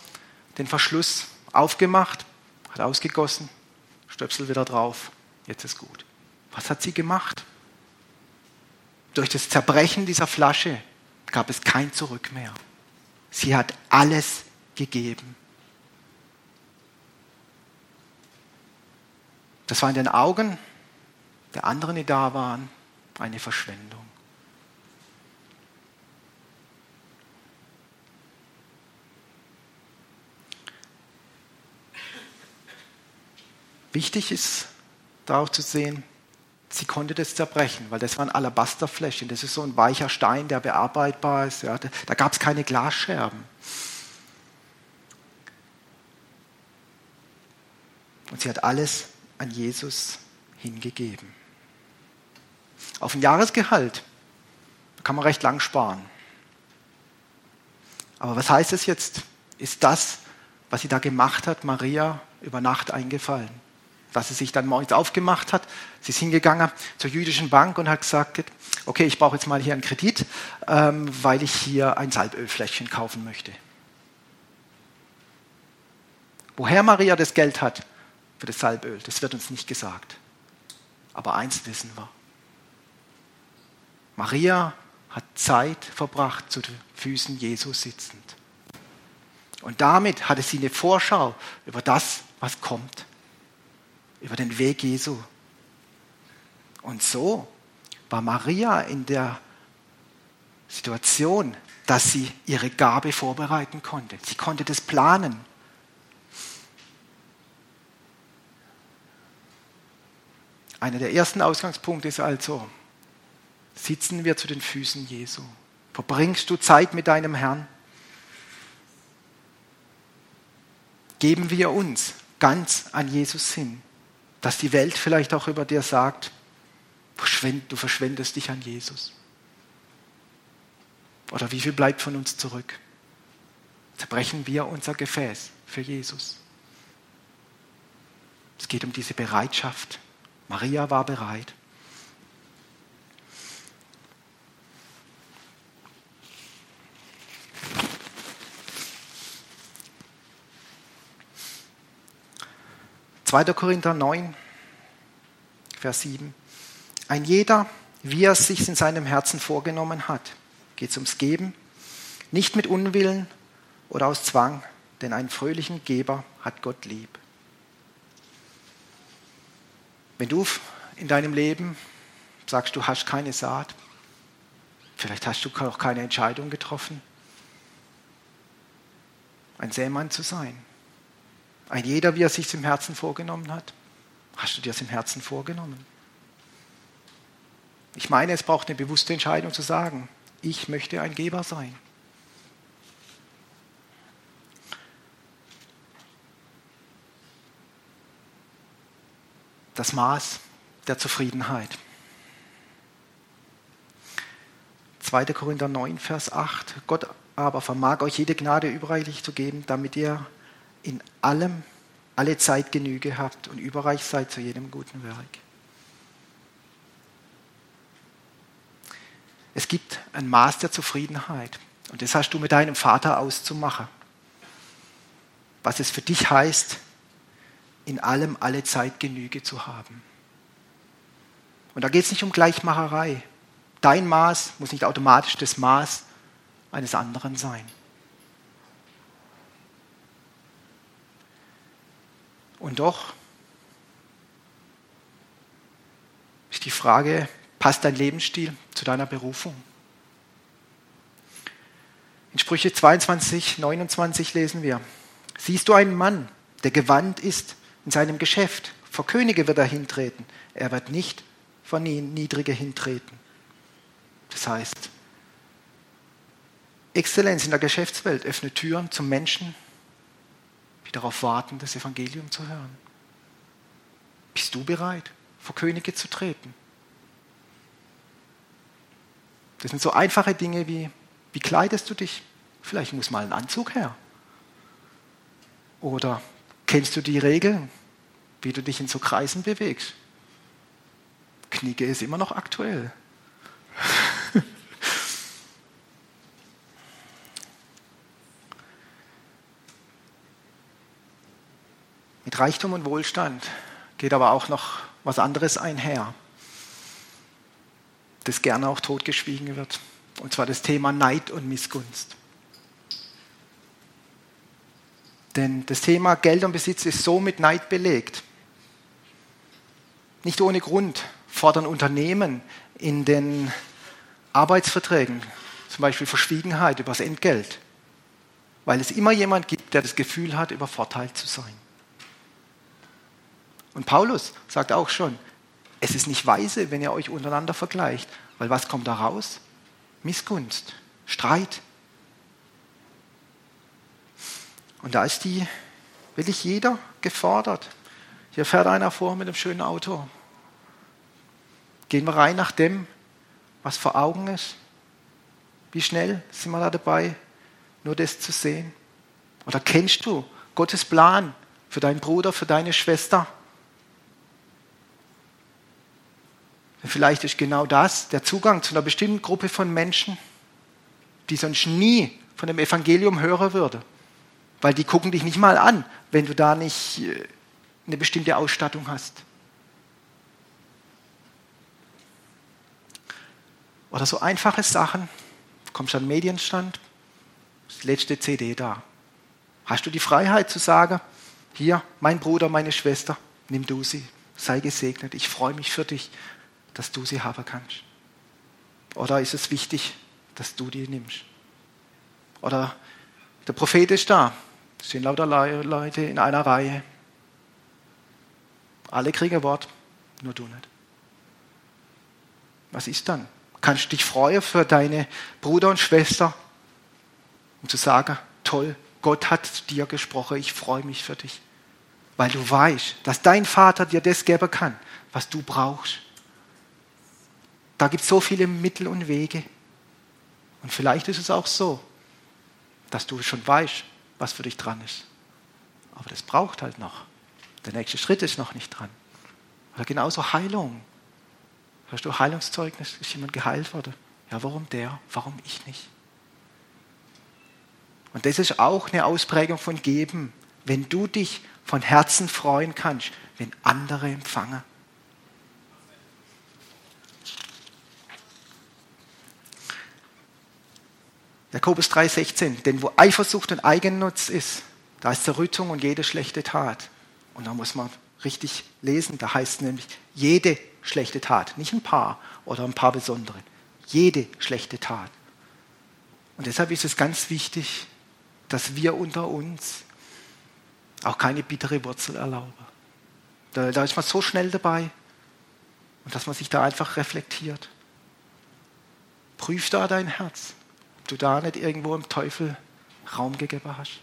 den Verschluss aufgemacht, hat ausgegossen, Stöpsel wieder drauf, jetzt ist gut. Was hat sie gemacht? Durch das Zerbrechen dieser Flasche gab es kein Zurück mehr. Sie hat alles gegeben. Das war in den Augen der anderen, die da waren, eine Verschwendung. Wichtig ist da auch zu sehen, sie konnte das zerbrechen, weil das waren Alabasterfläschchen. Das ist so ein weicher Stein, der bearbeitbar ist. Ja. Da gab es keine Glasscherben. Und sie hat alles an Jesus hingegeben. Auf ein Jahresgehalt kann man recht lang sparen. Aber was heißt es jetzt? Ist das, was sie da gemacht hat, Maria über Nacht eingefallen? Dass sie sich dann morgens aufgemacht hat. Sie ist hingegangen zur jüdischen Bank und hat gesagt, okay, ich brauche jetzt mal hier einen Kredit, ähm, weil ich hier ein Salbölfläschchen kaufen möchte. Woher Maria das Geld hat für das Salböl, das wird uns nicht gesagt. Aber eins wissen wir. Maria hat Zeit verbracht zu den Füßen Jesus sitzend. Und damit hatte sie eine Vorschau über das, was kommt über den Weg Jesu. Und so war Maria in der Situation, dass sie ihre Gabe vorbereiten konnte. Sie konnte das planen. Einer der ersten Ausgangspunkte ist also, sitzen wir zu den Füßen Jesu. Verbringst du Zeit mit deinem Herrn? Geben wir uns ganz an Jesus hin dass die Welt vielleicht auch über dir sagt, du verschwendest dich an Jesus. Oder wie viel bleibt von uns zurück? Zerbrechen wir unser Gefäß für Jesus. Es geht um diese Bereitschaft. Maria war bereit. 2. Korinther 9, Vers 7. Ein jeder, wie er es sich in seinem Herzen vorgenommen hat, geht es ums Geben, nicht mit Unwillen oder aus Zwang, denn einen fröhlichen Geber hat Gott lieb. Wenn du in deinem Leben sagst, du hast keine Saat, vielleicht hast du auch keine Entscheidung getroffen, ein Sämann zu sein, ein jeder, wie er sich im Herzen vorgenommen hat. Hast du dir das im Herzen vorgenommen? Ich meine, es braucht eine bewusste Entscheidung zu sagen, ich möchte ein Geber sein. Das Maß der Zufriedenheit. 2. Korinther 9, Vers 8. Gott aber vermag euch jede Gnade überreichlich zu geben, damit ihr in allem alle Zeit Genüge habt und überreich seid zu jedem guten Werk. Es gibt ein Maß der Zufriedenheit und das hast du mit deinem Vater auszumachen. Was es für dich heißt, in allem alle Zeit Genüge zu haben. Und da geht es nicht um Gleichmacherei. Dein Maß muss nicht automatisch das Maß eines anderen sein. Und doch ist die Frage, passt dein Lebensstil zu deiner Berufung? In Sprüche 22, 29 lesen wir, siehst du einen Mann, der gewandt ist in seinem Geschäft, vor Könige wird er hintreten, er wird nicht vor Niedrige hintreten. Das heißt, Exzellenz in der Geschäftswelt öffnet Türen zum Menschen, die darauf warten, das Evangelium zu hören. Bist du bereit, vor Könige zu treten? Das sind so einfache Dinge wie, wie kleidest du dich? Vielleicht muss mal ein Anzug her. Oder kennst du die Regeln, wie du dich in so Kreisen bewegst? Kniege ist immer noch aktuell. Reichtum und Wohlstand geht aber auch noch was anderes einher, das gerne auch totgeschwiegen wird. Und zwar das Thema Neid und Missgunst. Denn das Thema Geld und Besitz ist so mit Neid belegt. Nicht ohne Grund fordern Unternehmen in den Arbeitsverträgen zum Beispiel Verschwiegenheit über das Entgelt, weil es immer jemand gibt, der das Gefühl hat, übervorteilt zu sein. Und Paulus sagt auch schon, es ist nicht weise, wenn ihr euch untereinander vergleicht, weil was kommt da raus? Missgunst, Streit. Und da ist die, wirklich jeder gefordert. Hier fährt einer vor mit einem schönen Auto. Gehen wir rein nach dem, was vor Augen ist. Wie schnell sind wir da dabei, nur das zu sehen? Oder kennst du Gottes Plan für deinen Bruder, für deine Schwester? Vielleicht ist genau das der Zugang zu einer bestimmten Gruppe von Menschen, die sonst nie von dem Evangelium hören würde. Weil die gucken dich nicht mal an, wenn du da nicht äh, eine bestimmte Ausstattung hast. Oder so einfache Sachen, kommst an den Medienstand, das letzte CD da. Hast du die Freiheit zu sagen, hier, mein Bruder, meine Schwester, nimm du sie, sei gesegnet, ich freue mich für dich, dass du sie haben kannst. Oder ist es wichtig, dass du die nimmst? Oder der Prophet ist da, es sind lauter Leute in einer Reihe. Alle kriegen Wort, nur du nicht. Was ist dann? kannst dich freuen für deine Bruder und Schwester und zu sagen, toll, Gott hat dir gesprochen, ich freue mich für dich. Weil du weißt, dass dein Vater dir das geben kann, was du brauchst. Da gibt es so viele Mittel und Wege. Und vielleicht ist es auch so, dass du schon weißt, was für dich dran ist. Aber das braucht halt noch. Der nächste Schritt ist noch nicht dran. Oder genauso Heilung. Hast du Heilungszeugnis? Ist jemand geheilt worden? Ja, warum der? Warum ich nicht? Und das ist auch eine Ausprägung von Geben, wenn du dich von Herzen freuen kannst, wenn andere empfangen. Jakobus 3,16, denn wo Eifersucht und Eigennutz ist, da ist Zerrüttung und jede schlechte Tat. Und da muss man richtig lesen, da heißt es nämlich, jede schlechte Tat, nicht ein paar oder ein paar besondere, jede schlechte Tat. Und deshalb ist es ganz wichtig, dass wir unter uns auch keine bittere Wurzel erlauben. Da, da ist man so schnell dabei und dass man sich da einfach reflektiert. Prüf da dein Herz, du da nicht irgendwo im Teufel Raum gegeben hast.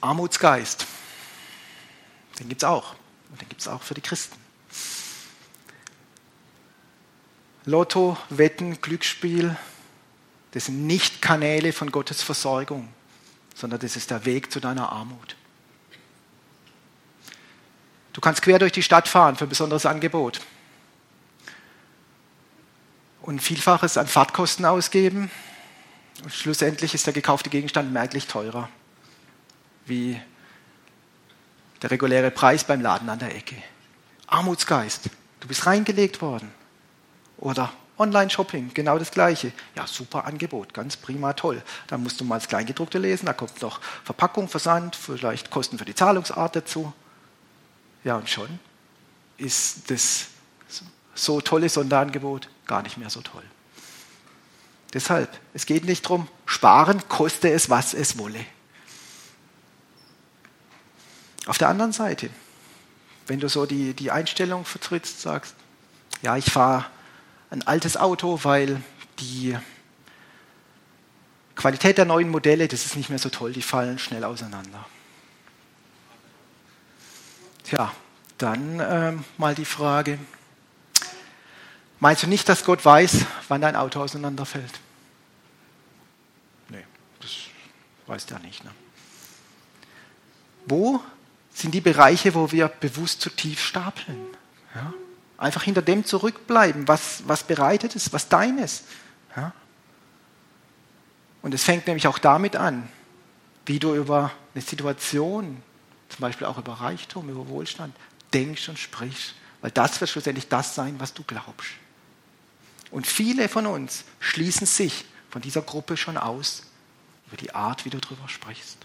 Armutsgeist. Den gibt es auch. Und den gibt es auch für die Christen. Lotto, Wetten, Glücksspiel, das sind nicht Kanäle von Gottes Versorgung, sondern das ist der Weg zu deiner Armut. Du kannst quer durch die Stadt fahren für ein besonderes Angebot und Vielfaches an Fahrtkosten ausgeben und schlussendlich ist der gekaufte Gegenstand merklich teurer wie der reguläre Preis beim Laden an der Ecke. Armutsgeist, du bist reingelegt worden. Oder Online-Shopping, genau das Gleiche. Ja, super Angebot, ganz prima, toll. Dann musst du mal das Kleingedruckte lesen, da kommt noch Verpackung, Versand, vielleicht Kosten für die Zahlungsart dazu. Ja, und schon ist das so tolle Sonderangebot gar nicht mehr so toll. Deshalb, es geht nicht darum, sparen, koste es, was es wolle. Auf der anderen Seite, wenn du so die, die Einstellung vertrittst, sagst, ja, ich fahre ein altes Auto, weil die Qualität der neuen Modelle, das ist nicht mehr so toll, die fallen schnell auseinander. Tja, dann ähm, mal die Frage, meinst du nicht, dass Gott weiß, wann dein Auto auseinanderfällt? Nee, das weiß der nicht. Ne? Wo sind die Bereiche, wo wir bewusst zu tief stapeln. Ja? Einfach hinter dem zurückbleiben, was, was bereitet ist, was dein ist. Ja? Und es fängt nämlich auch damit an, wie du über eine Situation, zum Beispiel auch über Reichtum, über Wohlstand, denkst und sprichst. Weil das wird schlussendlich das sein, was du glaubst. Und viele von uns schließen sich von dieser Gruppe schon aus, über die Art, wie du darüber sprichst.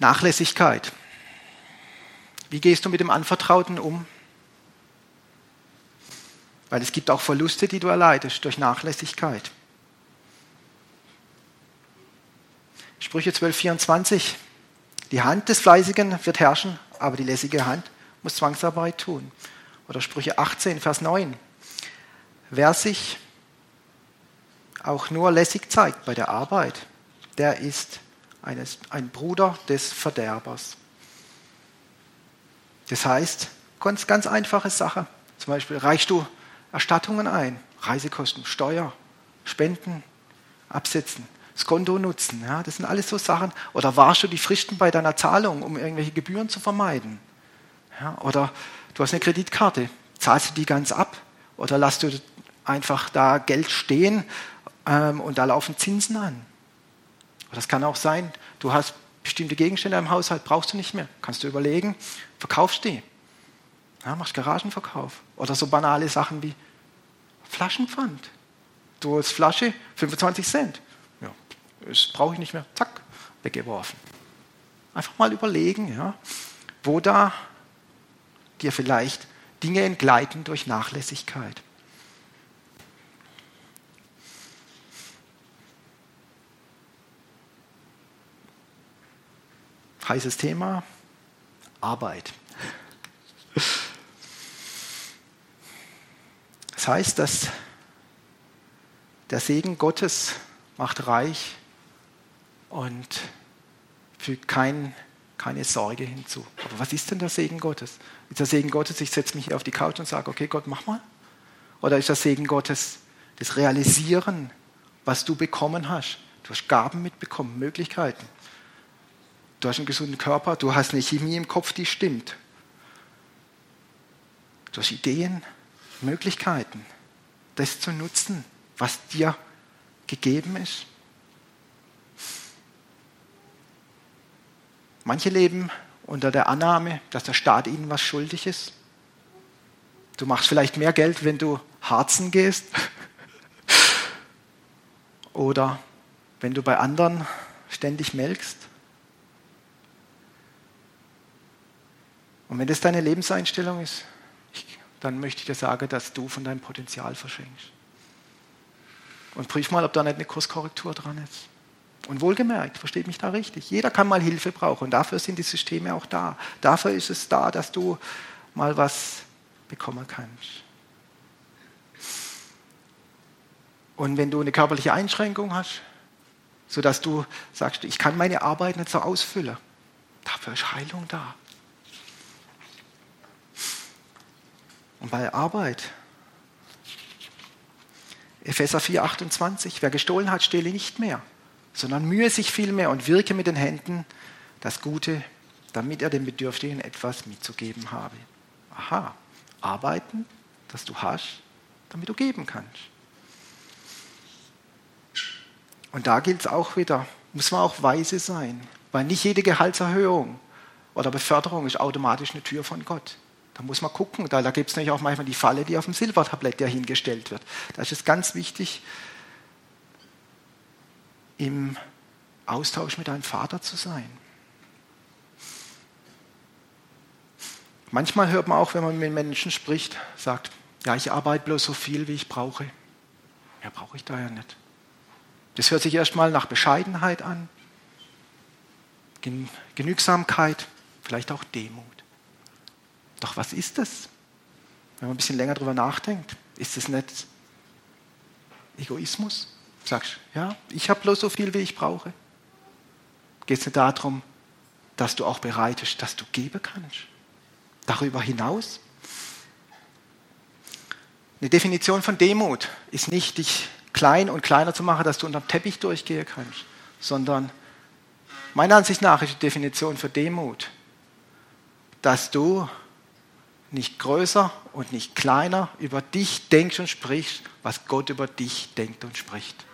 Nachlässigkeit. Wie gehst du mit dem Anvertrauten um? Weil es gibt auch Verluste, die du erleidest durch Nachlässigkeit. Sprüche 12, 24. Die Hand des Fleißigen wird herrschen, aber die lässige Hand muss Zwangsarbeit tun. Oder Sprüche 18, Vers 9. Wer sich auch nur lässig zeigt bei der Arbeit, der ist eines, ein Bruder des Verderbers. Das heißt, ganz, ganz einfache Sache. Zum Beispiel reichst du Erstattungen ein, Reisekosten, Steuer, Spenden, Absetzen, das Konto nutzen. Ja, das sind alles so Sachen. Oder warst du die Fristen bei deiner Zahlung, um irgendwelche Gebühren zu vermeiden? Ja, oder du hast eine Kreditkarte, zahlst du die ganz ab? Oder lässt du einfach da Geld stehen ähm, und da laufen Zinsen an? Aber das kann auch sein, du hast bestimmte Gegenstände im Haushalt, brauchst du nicht mehr. Kannst du überlegen, verkaufst die. Ja, machst Garagenverkauf. Oder so banale Sachen wie Flaschenpfand. Du hast Flasche, 25 Cent. Ja, das brauche ich nicht mehr. Zack, weggeworfen. Einfach mal überlegen, ja, wo da dir vielleicht Dinge entgleiten durch Nachlässigkeit. heißes Thema, Arbeit. Das heißt, dass der Segen Gottes macht reich und fügt kein, keine Sorge hinzu. Aber was ist denn der Segen Gottes? Ist der Segen Gottes, ich setze mich hier auf die Couch und sage, okay Gott, mach mal? Oder ist der Segen Gottes das Realisieren, was du bekommen hast? Du hast Gaben mitbekommen, Möglichkeiten. Du hast einen gesunden Körper, du hast eine Chemie im Kopf, die stimmt. Du hast Ideen, Möglichkeiten, das zu nutzen, was dir gegeben ist. Manche leben unter der Annahme, dass der Staat ihnen was schuldig ist. Du machst vielleicht mehr Geld, wenn du harzen gehst. [LAUGHS] Oder wenn du bei anderen ständig melkst. Und wenn das deine Lebenseinstellung ist, dann möchte ich dir sagen, dass du von deinem Potenzial verschenkst. Und prüf mal, ob da nicht eine Kurskorrektur dran ist. Und wohlgemerkt, versteht mich da richtig. Jeder kann mal Hilfe brauchen und dafür sind die Systeme auch da. Dafür ist es da, dass du mal was bekommen kannst. Und wenn du eine körperliche Einschränkung hast, sodass du sagst, ich kann meine Arbeit nicht so ausfüllen, dafür ist Heilung da. Und bei Arbeit. Epheser 4, 28. Wer gestohlen hat, stehle nicht mehr, sondern mühe sich vielmehr und wirke mit den Händen das Gute, damit er dem Bedürftigen etwas mitzugeben habe. Aha, arbeiten, das du hast, damit du geben kannst. Und da gilt es auch wieder, muss man auch weise sein, weil nicht jede Gehaltserhöhung oder Beförderung ist automatisch eine Tür von Gott. Da muss man gucken. Da, da gibt es nämlich auch manchmal die Falle, die auf dem Silbertablett ja hingestellt wird. Da ist es ganz wichtig, im Austausch mit deinem Vater zu sein. Manchmal hört man auch, wenn man mit Menschen spricht, sagt, ja, ich arbeite bloß so viel, wie ich brauche. Mehr brauche ich da ja nicht. Das hört sich erstmal nach Bescheidenheit an, Genügsamkeit, vielleicht auch Demut. Doch was ist das? Wenn man ein bisschen länger darüber nachdenkt, ist es nicht Egoismus? Sagst ja, ich habe bloß so viel, wie ich brauche. Geht es nicht darum, dass du auch bereit bist, dass du geben kannst? Darüber hinaus? Eine Definition von Demut ist nicht, dich klein und kleiner zu machen, dass du unter dem Teppich durchgehen kannst, sondern Meiner Ansicht nach ist die Definition für Demut, dass du nicht größer und nicht kleiner über dich denkst und sprichst, was Gott über dich denkt und spricht.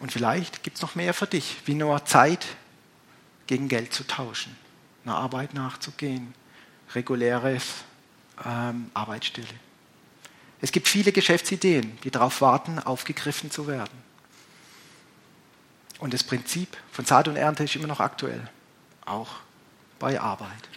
Und vielleicht gibt es noch mehr für dich, wie nur Zeit gegen Geld zu tauschen, einer Arbeit nachzugehen, reguläre ähm, Arbeitsstelle. Es gibt viele Geschäftsideen, die darauf warten, aufgegriffen zu werden. Und das Prinzip von Saat und Ernte ist immer noch aktuell, auch bei Arbeit.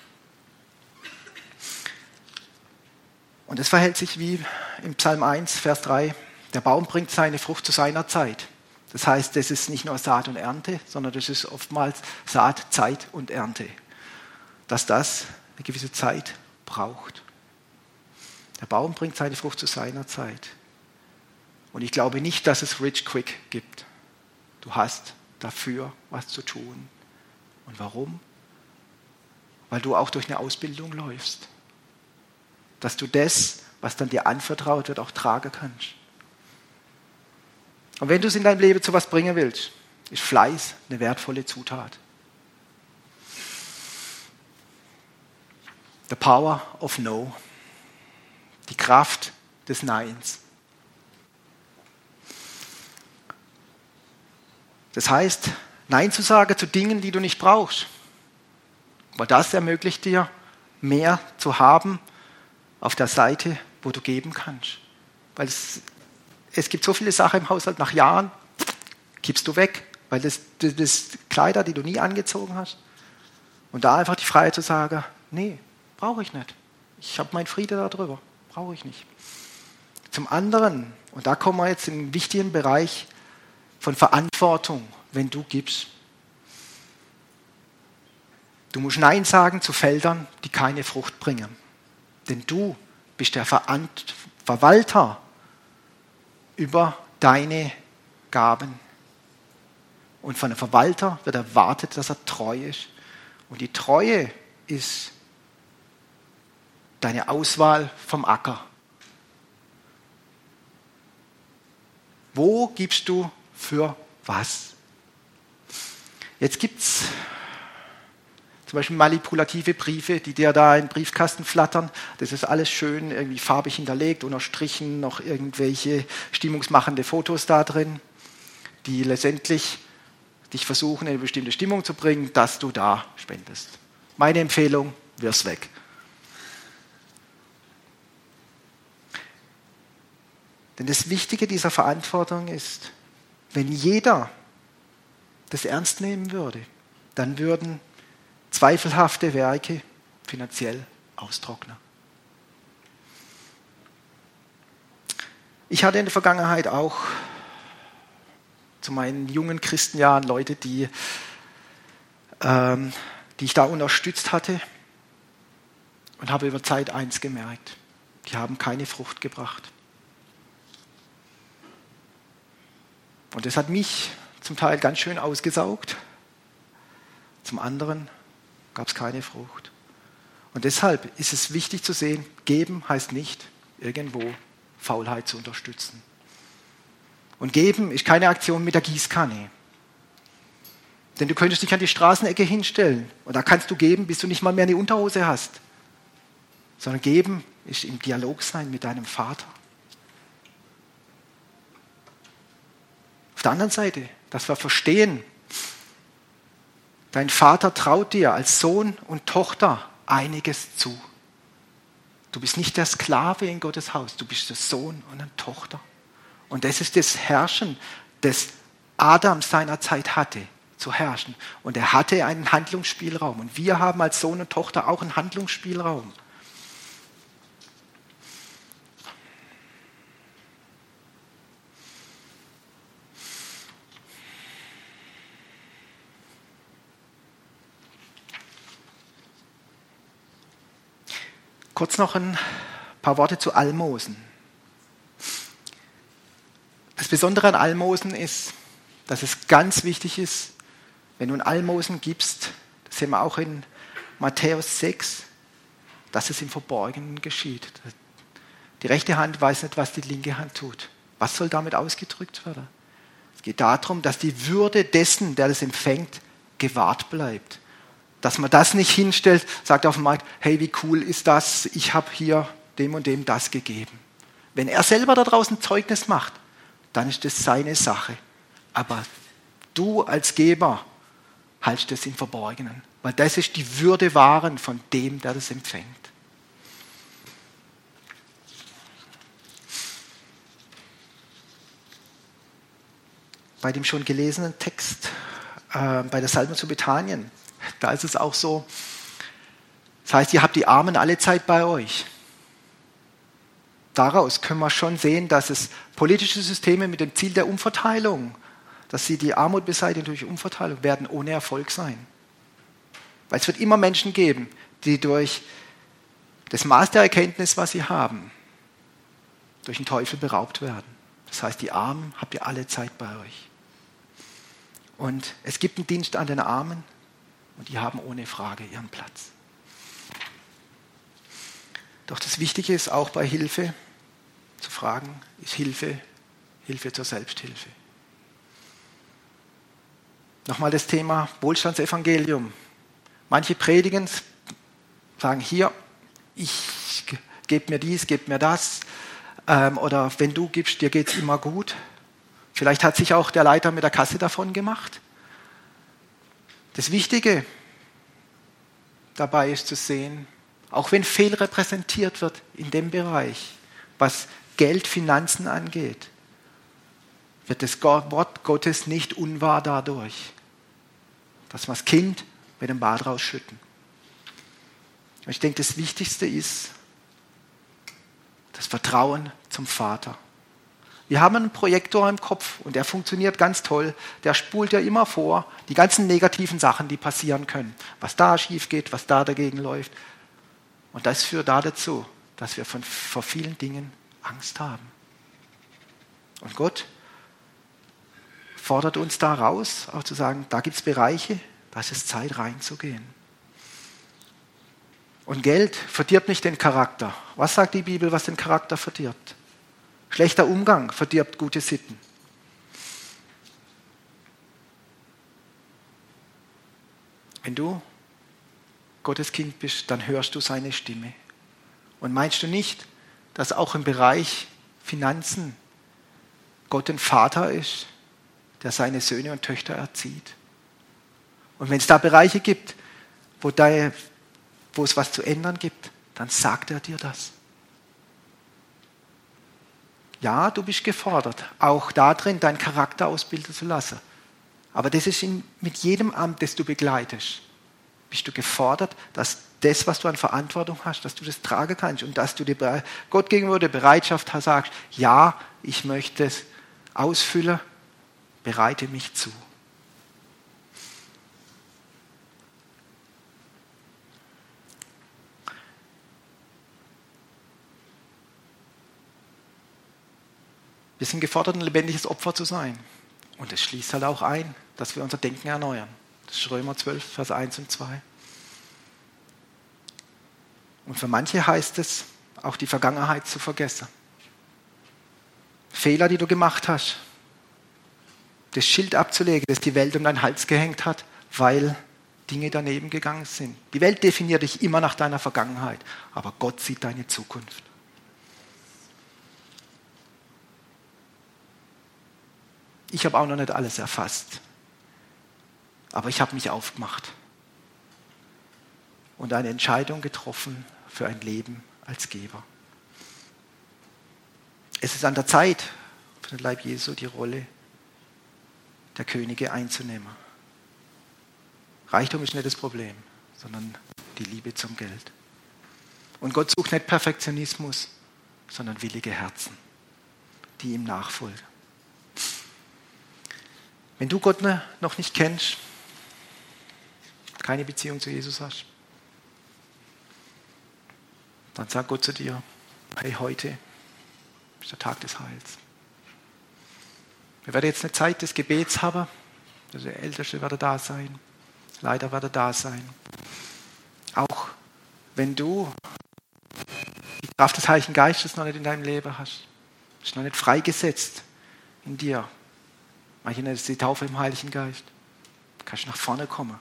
Und es verhält sich wie im Psalm 1, Vers 3, der Baum bringt seine Frucht zu seiner Zeit. Das heißt, das ist nicht nur Saat und Ernte, sondern das ist oftmals Saat, Zeit und Ernte. Dass das eine gewisse Zeit braucht. Der Baum bringt seine Frucht zu seiner Zeit. Und ich glaube nicht, dass es Rich Quick gibt. Du hast dafür was zu tun. Und warum? Weil du auch durch eine Ausbildung läufst. Dass du das, was dann dir anvertraut wird, auch tragen kannst. Und wenn du es in deinem Leben zu was bringen willst, ist Fleiß eine wertvolle Zutat. The power of no. Die Kraft des Neins. Das heißt, Nein zu sagen zu Dingen, die du nicht brauchst. Weil das ermöglicht dir, mehr zu haben auf der Seite, wo du geben kannst. Weil es es gibt so viele Sachen im Haushalt, nach Jahren kippst du weg, weil das, das, das Kleider, die du nie angezogen hast. Und da einfach die Freiheit zu sagen, nee, brauche ich nicht. Ich habe meinen Friede darüber, brauche ich nicht. Zum anderen, und da kommen wir jetzt in einen wichtigen Bereich von Verantwortung, wenn du gibst. Du musst Nein sagen zu Feldern, die keine Frucht bringen. Denn du bist der Verwalter über deine Gaben. Und von einem Verwalter wird erwartet, dass er treu ist. Und die Treue ist deine Auswahl vom Acker. Wo gibst du für was? Jetzt gibt es zum Beispiel manipulative Briefe, die dir da in den Briefkasten flattern. Das ist alles schön irgendwie farbig hinterlegt, unterstrichen, noch irgendwelche stimmungsmachende Fotos da drin, die letztendlich dich versuchen, in eine bestimmte Stimmung zu bringen, dass du da spendest. Meine Empfehlung, wir's weg. Denn das Wichtige dieser Verantwortung ist, wenn jeder das ernst nehmen würde, dann würden zweifelhafte Werke finanziell austrocknen. Ich hatte in der Vergangenheit auch zu meinen jungen Christenjahren Leute, die, ähm, die ich da unterstützt hatte und habe über Zeit eins gemerkt. Die haben keine Frucht gebracht. Und das hat mich zum Teil ganz schön ausgesaugt. Zum anderen gab es keine Frucht. Und deshalb ist es wichtig zu sehen, geben heißt nicht irgendwo Faulheit zu unterstützen. Und geben ist keine Aktion mit der Gießkanne. Denn du könntest dich an die Straßenecke hinstellen und da kannst du geben, bis du nicht mal mehr eine Unterhose hast. Sondern geben ist im Dialog sein mit deinem Vater. Auf der anderen Seite, dass wir verstehen, Dein Vater traut dir als Sohn und Tochter einiges zu. Du bist nicht der Sklave in Gottes Haus, du bist der Sohn und eine Tochter. Und das ist das Herrschen, das Adam seiner Zeit hatte, zu herrschen. Und er hatte einen Handlungsspielraum. Und wir haben als Sohn und Tochter auch einen Handlungsspielraum. Kurz noch ein paar Worte zu Almosen. Das Besondere an Almosen ist, dass es ganz wichtig ist, wenn du ein Almosen gibst, das sehen wir auch in Matthäus 6, dass es im Verborgenen geschieht. Die rechte Hand weiß nicht, was die linke Hand tut. Was soll damit ausgedrückt werden? Es geht darum, dass die Würde dessen, der das empfängt, gewahrt bleibt. Dass man das nicht hinstellt, sagt auf dem Markt, hey, wie cool ist das, ich habe hier dem und dem das gegeben. Wenn er selber da draußen Zeugnis macht, dann ist das seine Sache. Aber du als Geber haltest das im Verborgenen, weil das ist die Würde wahren von dem, der das empfängt. Bei dem schon gelesenen Text äh, bei der Salme zu Bethanien, da ist es auch so, das heißt, ihr habt die Armen alle Zeit bei euch. Daraus können wir schon sehen, dass es politische Systeme mit dem Ziel der Umverteilung, dass sie die Armut beseitigen durch Umverteilung, werden ohne Erfolg sein. Weil es wird immer Menschen geben, die durch das Maß der Erkenntnis, was sie haben, durch den Teufel beraubt werden. Das heißt, die Armen habt ihr alle Zeit bei euch. Und es gibt einen Dienst an den Armen und die haben ohne Frage ihren Platz. Doch das Wichtige ist auch bei Hilfe zu fragen, ist Hilfe Hilfe zur Selbsthilfe? Nochmal das Thema Wohlstandsevangelium. Manche predigen, sagen hier, ich gebe mir dies, gebe mir das. Ähm, oder wenn du gibst, dir geht es immer gut. Vielleicht hat sich auch der Leiter mit der Kasse davon gemacht. Das Wichtige dabei ist zu sehen, auch wenn fehl repräsentiert wird in dem Bereich, was Geld, Finanzen angeht, wird das Wort Gottes nicht unwahr dadurch, dass wir das Kind mit dem Bad rausschütten. Ich denke, das Wichtigste ist das Vertrauen zum Vater. Wir haben einen Projektor im Kopf und der funktioniert ganz toll. Der spult ja immer vor die ganzen negativen Sachen, die passieren können. Was da schief geht, was da dagegen läuft. Und das führt da dazu, dass wir von, vor vielen Dingen Angst haben. Und Gott fordert uns da raus, auch zu sagen, da gibt es Bereiche, da ist es Zeit reinzugehen. Und Geld verdirbt nicht den Charakter. Was sagt die Bibel, was den Charakter verdirbt? Schlechter Umgang verdirbt gute Sitten. Wenn du Gottes Kind bist, dann hörst du seine Stimme. Und meinst du nicht, dass auch im Bereich Finanzen Gott ein Vater ist, der seine Söhne und Töchter erzieht? Und wenn es da Bereiche gibt, wo, da, wo es was zu ändern gibt, dann sagt er dir das. Ja, du bist gefordert, auch darin deinen Charakter ausbilden zu lassen. Aber das ist in, mit jedem Amt, das du begleitest, bist du gefordert, dass das, was du an Verantwortung hast, dass du das tragen kannst und dass du dir Gott gegenüber der Bereitschaft hast, sagst, ja, ich möchte es ausfüllen, bereite mich zu. Wir sind gefordert, ein lebendiges Opfer zu sein. Und es schließt halt auch ein, dass wir unser Denken erneuern. Das ist Römer 12, Vers 1 und 2. Und für manche heißt es, auch die Vergangenheit zu vergessen. Fehler, die du gemacht hast. Das Schild abzulegen, das die Welt um deinen Hals gehängt hat, weil Dinge daneben gegangen sind. Die Welt definiert dich immer nach deiner Vergangenheit, aber Gott sieht deine Zukunft. Ich habe auch noch nicht alles erfasst. Aber ich habe mich aufgemacht und eine Entscheidung getroffen für ein Leben als Geber. Es ist an der Zeit, für den Leib Jesu die Rolle der Könige einzunehmen. Reichtum ist nicht das Problem, sondern die Liebe zum Geld. Und Gott sucht nicht Perfektionismus, sondern willige Herzen, die ihm nachfolgen. Wenn du Gott ne, noch nicht kennst, keine Beziehung zu Jesus hast, dann sagt Gott zu dir, hey, heute ist der Tag des Heils. Wir werden jetzt eine Zeit des Gebets haben. Also der Älteste wird da sein. Leider wird er da sein. Auch wenn du die Kraft des Heiligen Geistes noch nicht in deinem Leben hast. Ist noch nicht freigesetzt in dir. Manche nennen es die Taufe im Heiligen Geist. Du kannst nach vorne kommen.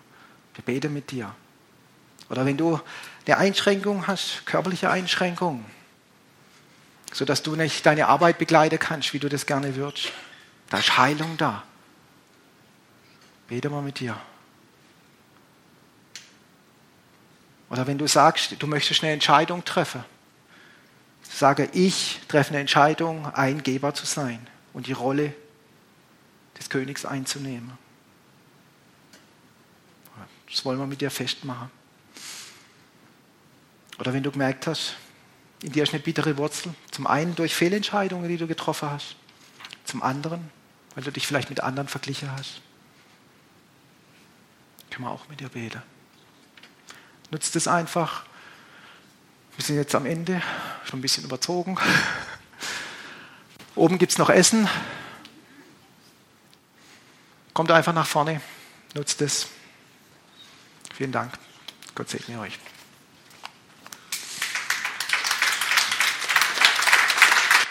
Wir beten mit dir. Oder wenn du eine Einschränkung hast, körperliche Einschränkung, sodass du nicht deine Arbeit begleiten kannst, wie du das gerne würdest. Da ist Heilung da. Bete mal mit dir. Oder wenn du sagst, du möchtest eine Entscheidung treffen, sage ich treffe eine Entscheidung, Eingeber zu sein und die Rolle des Königs einzunehmen. Das wollen wir mit dir festmachen. Oder wenn du gemerkt hast, in dir ist eine bittere Wurzel. Zum einen durch Fehlentscheidungen, die du getroffen hast. Zum anderen, weil du dich vielleicht mit anderen verglichen hast. Können wir auch mit dir beten. Nutzt es einfach. Wir sind jetzt am Ende, schon ein bisschen überzogen. [LAUGHS] Oben gibt es noch Essen. Kommt einfach nach vorne, nutzt es. Vielen Dank. Gott segne euch.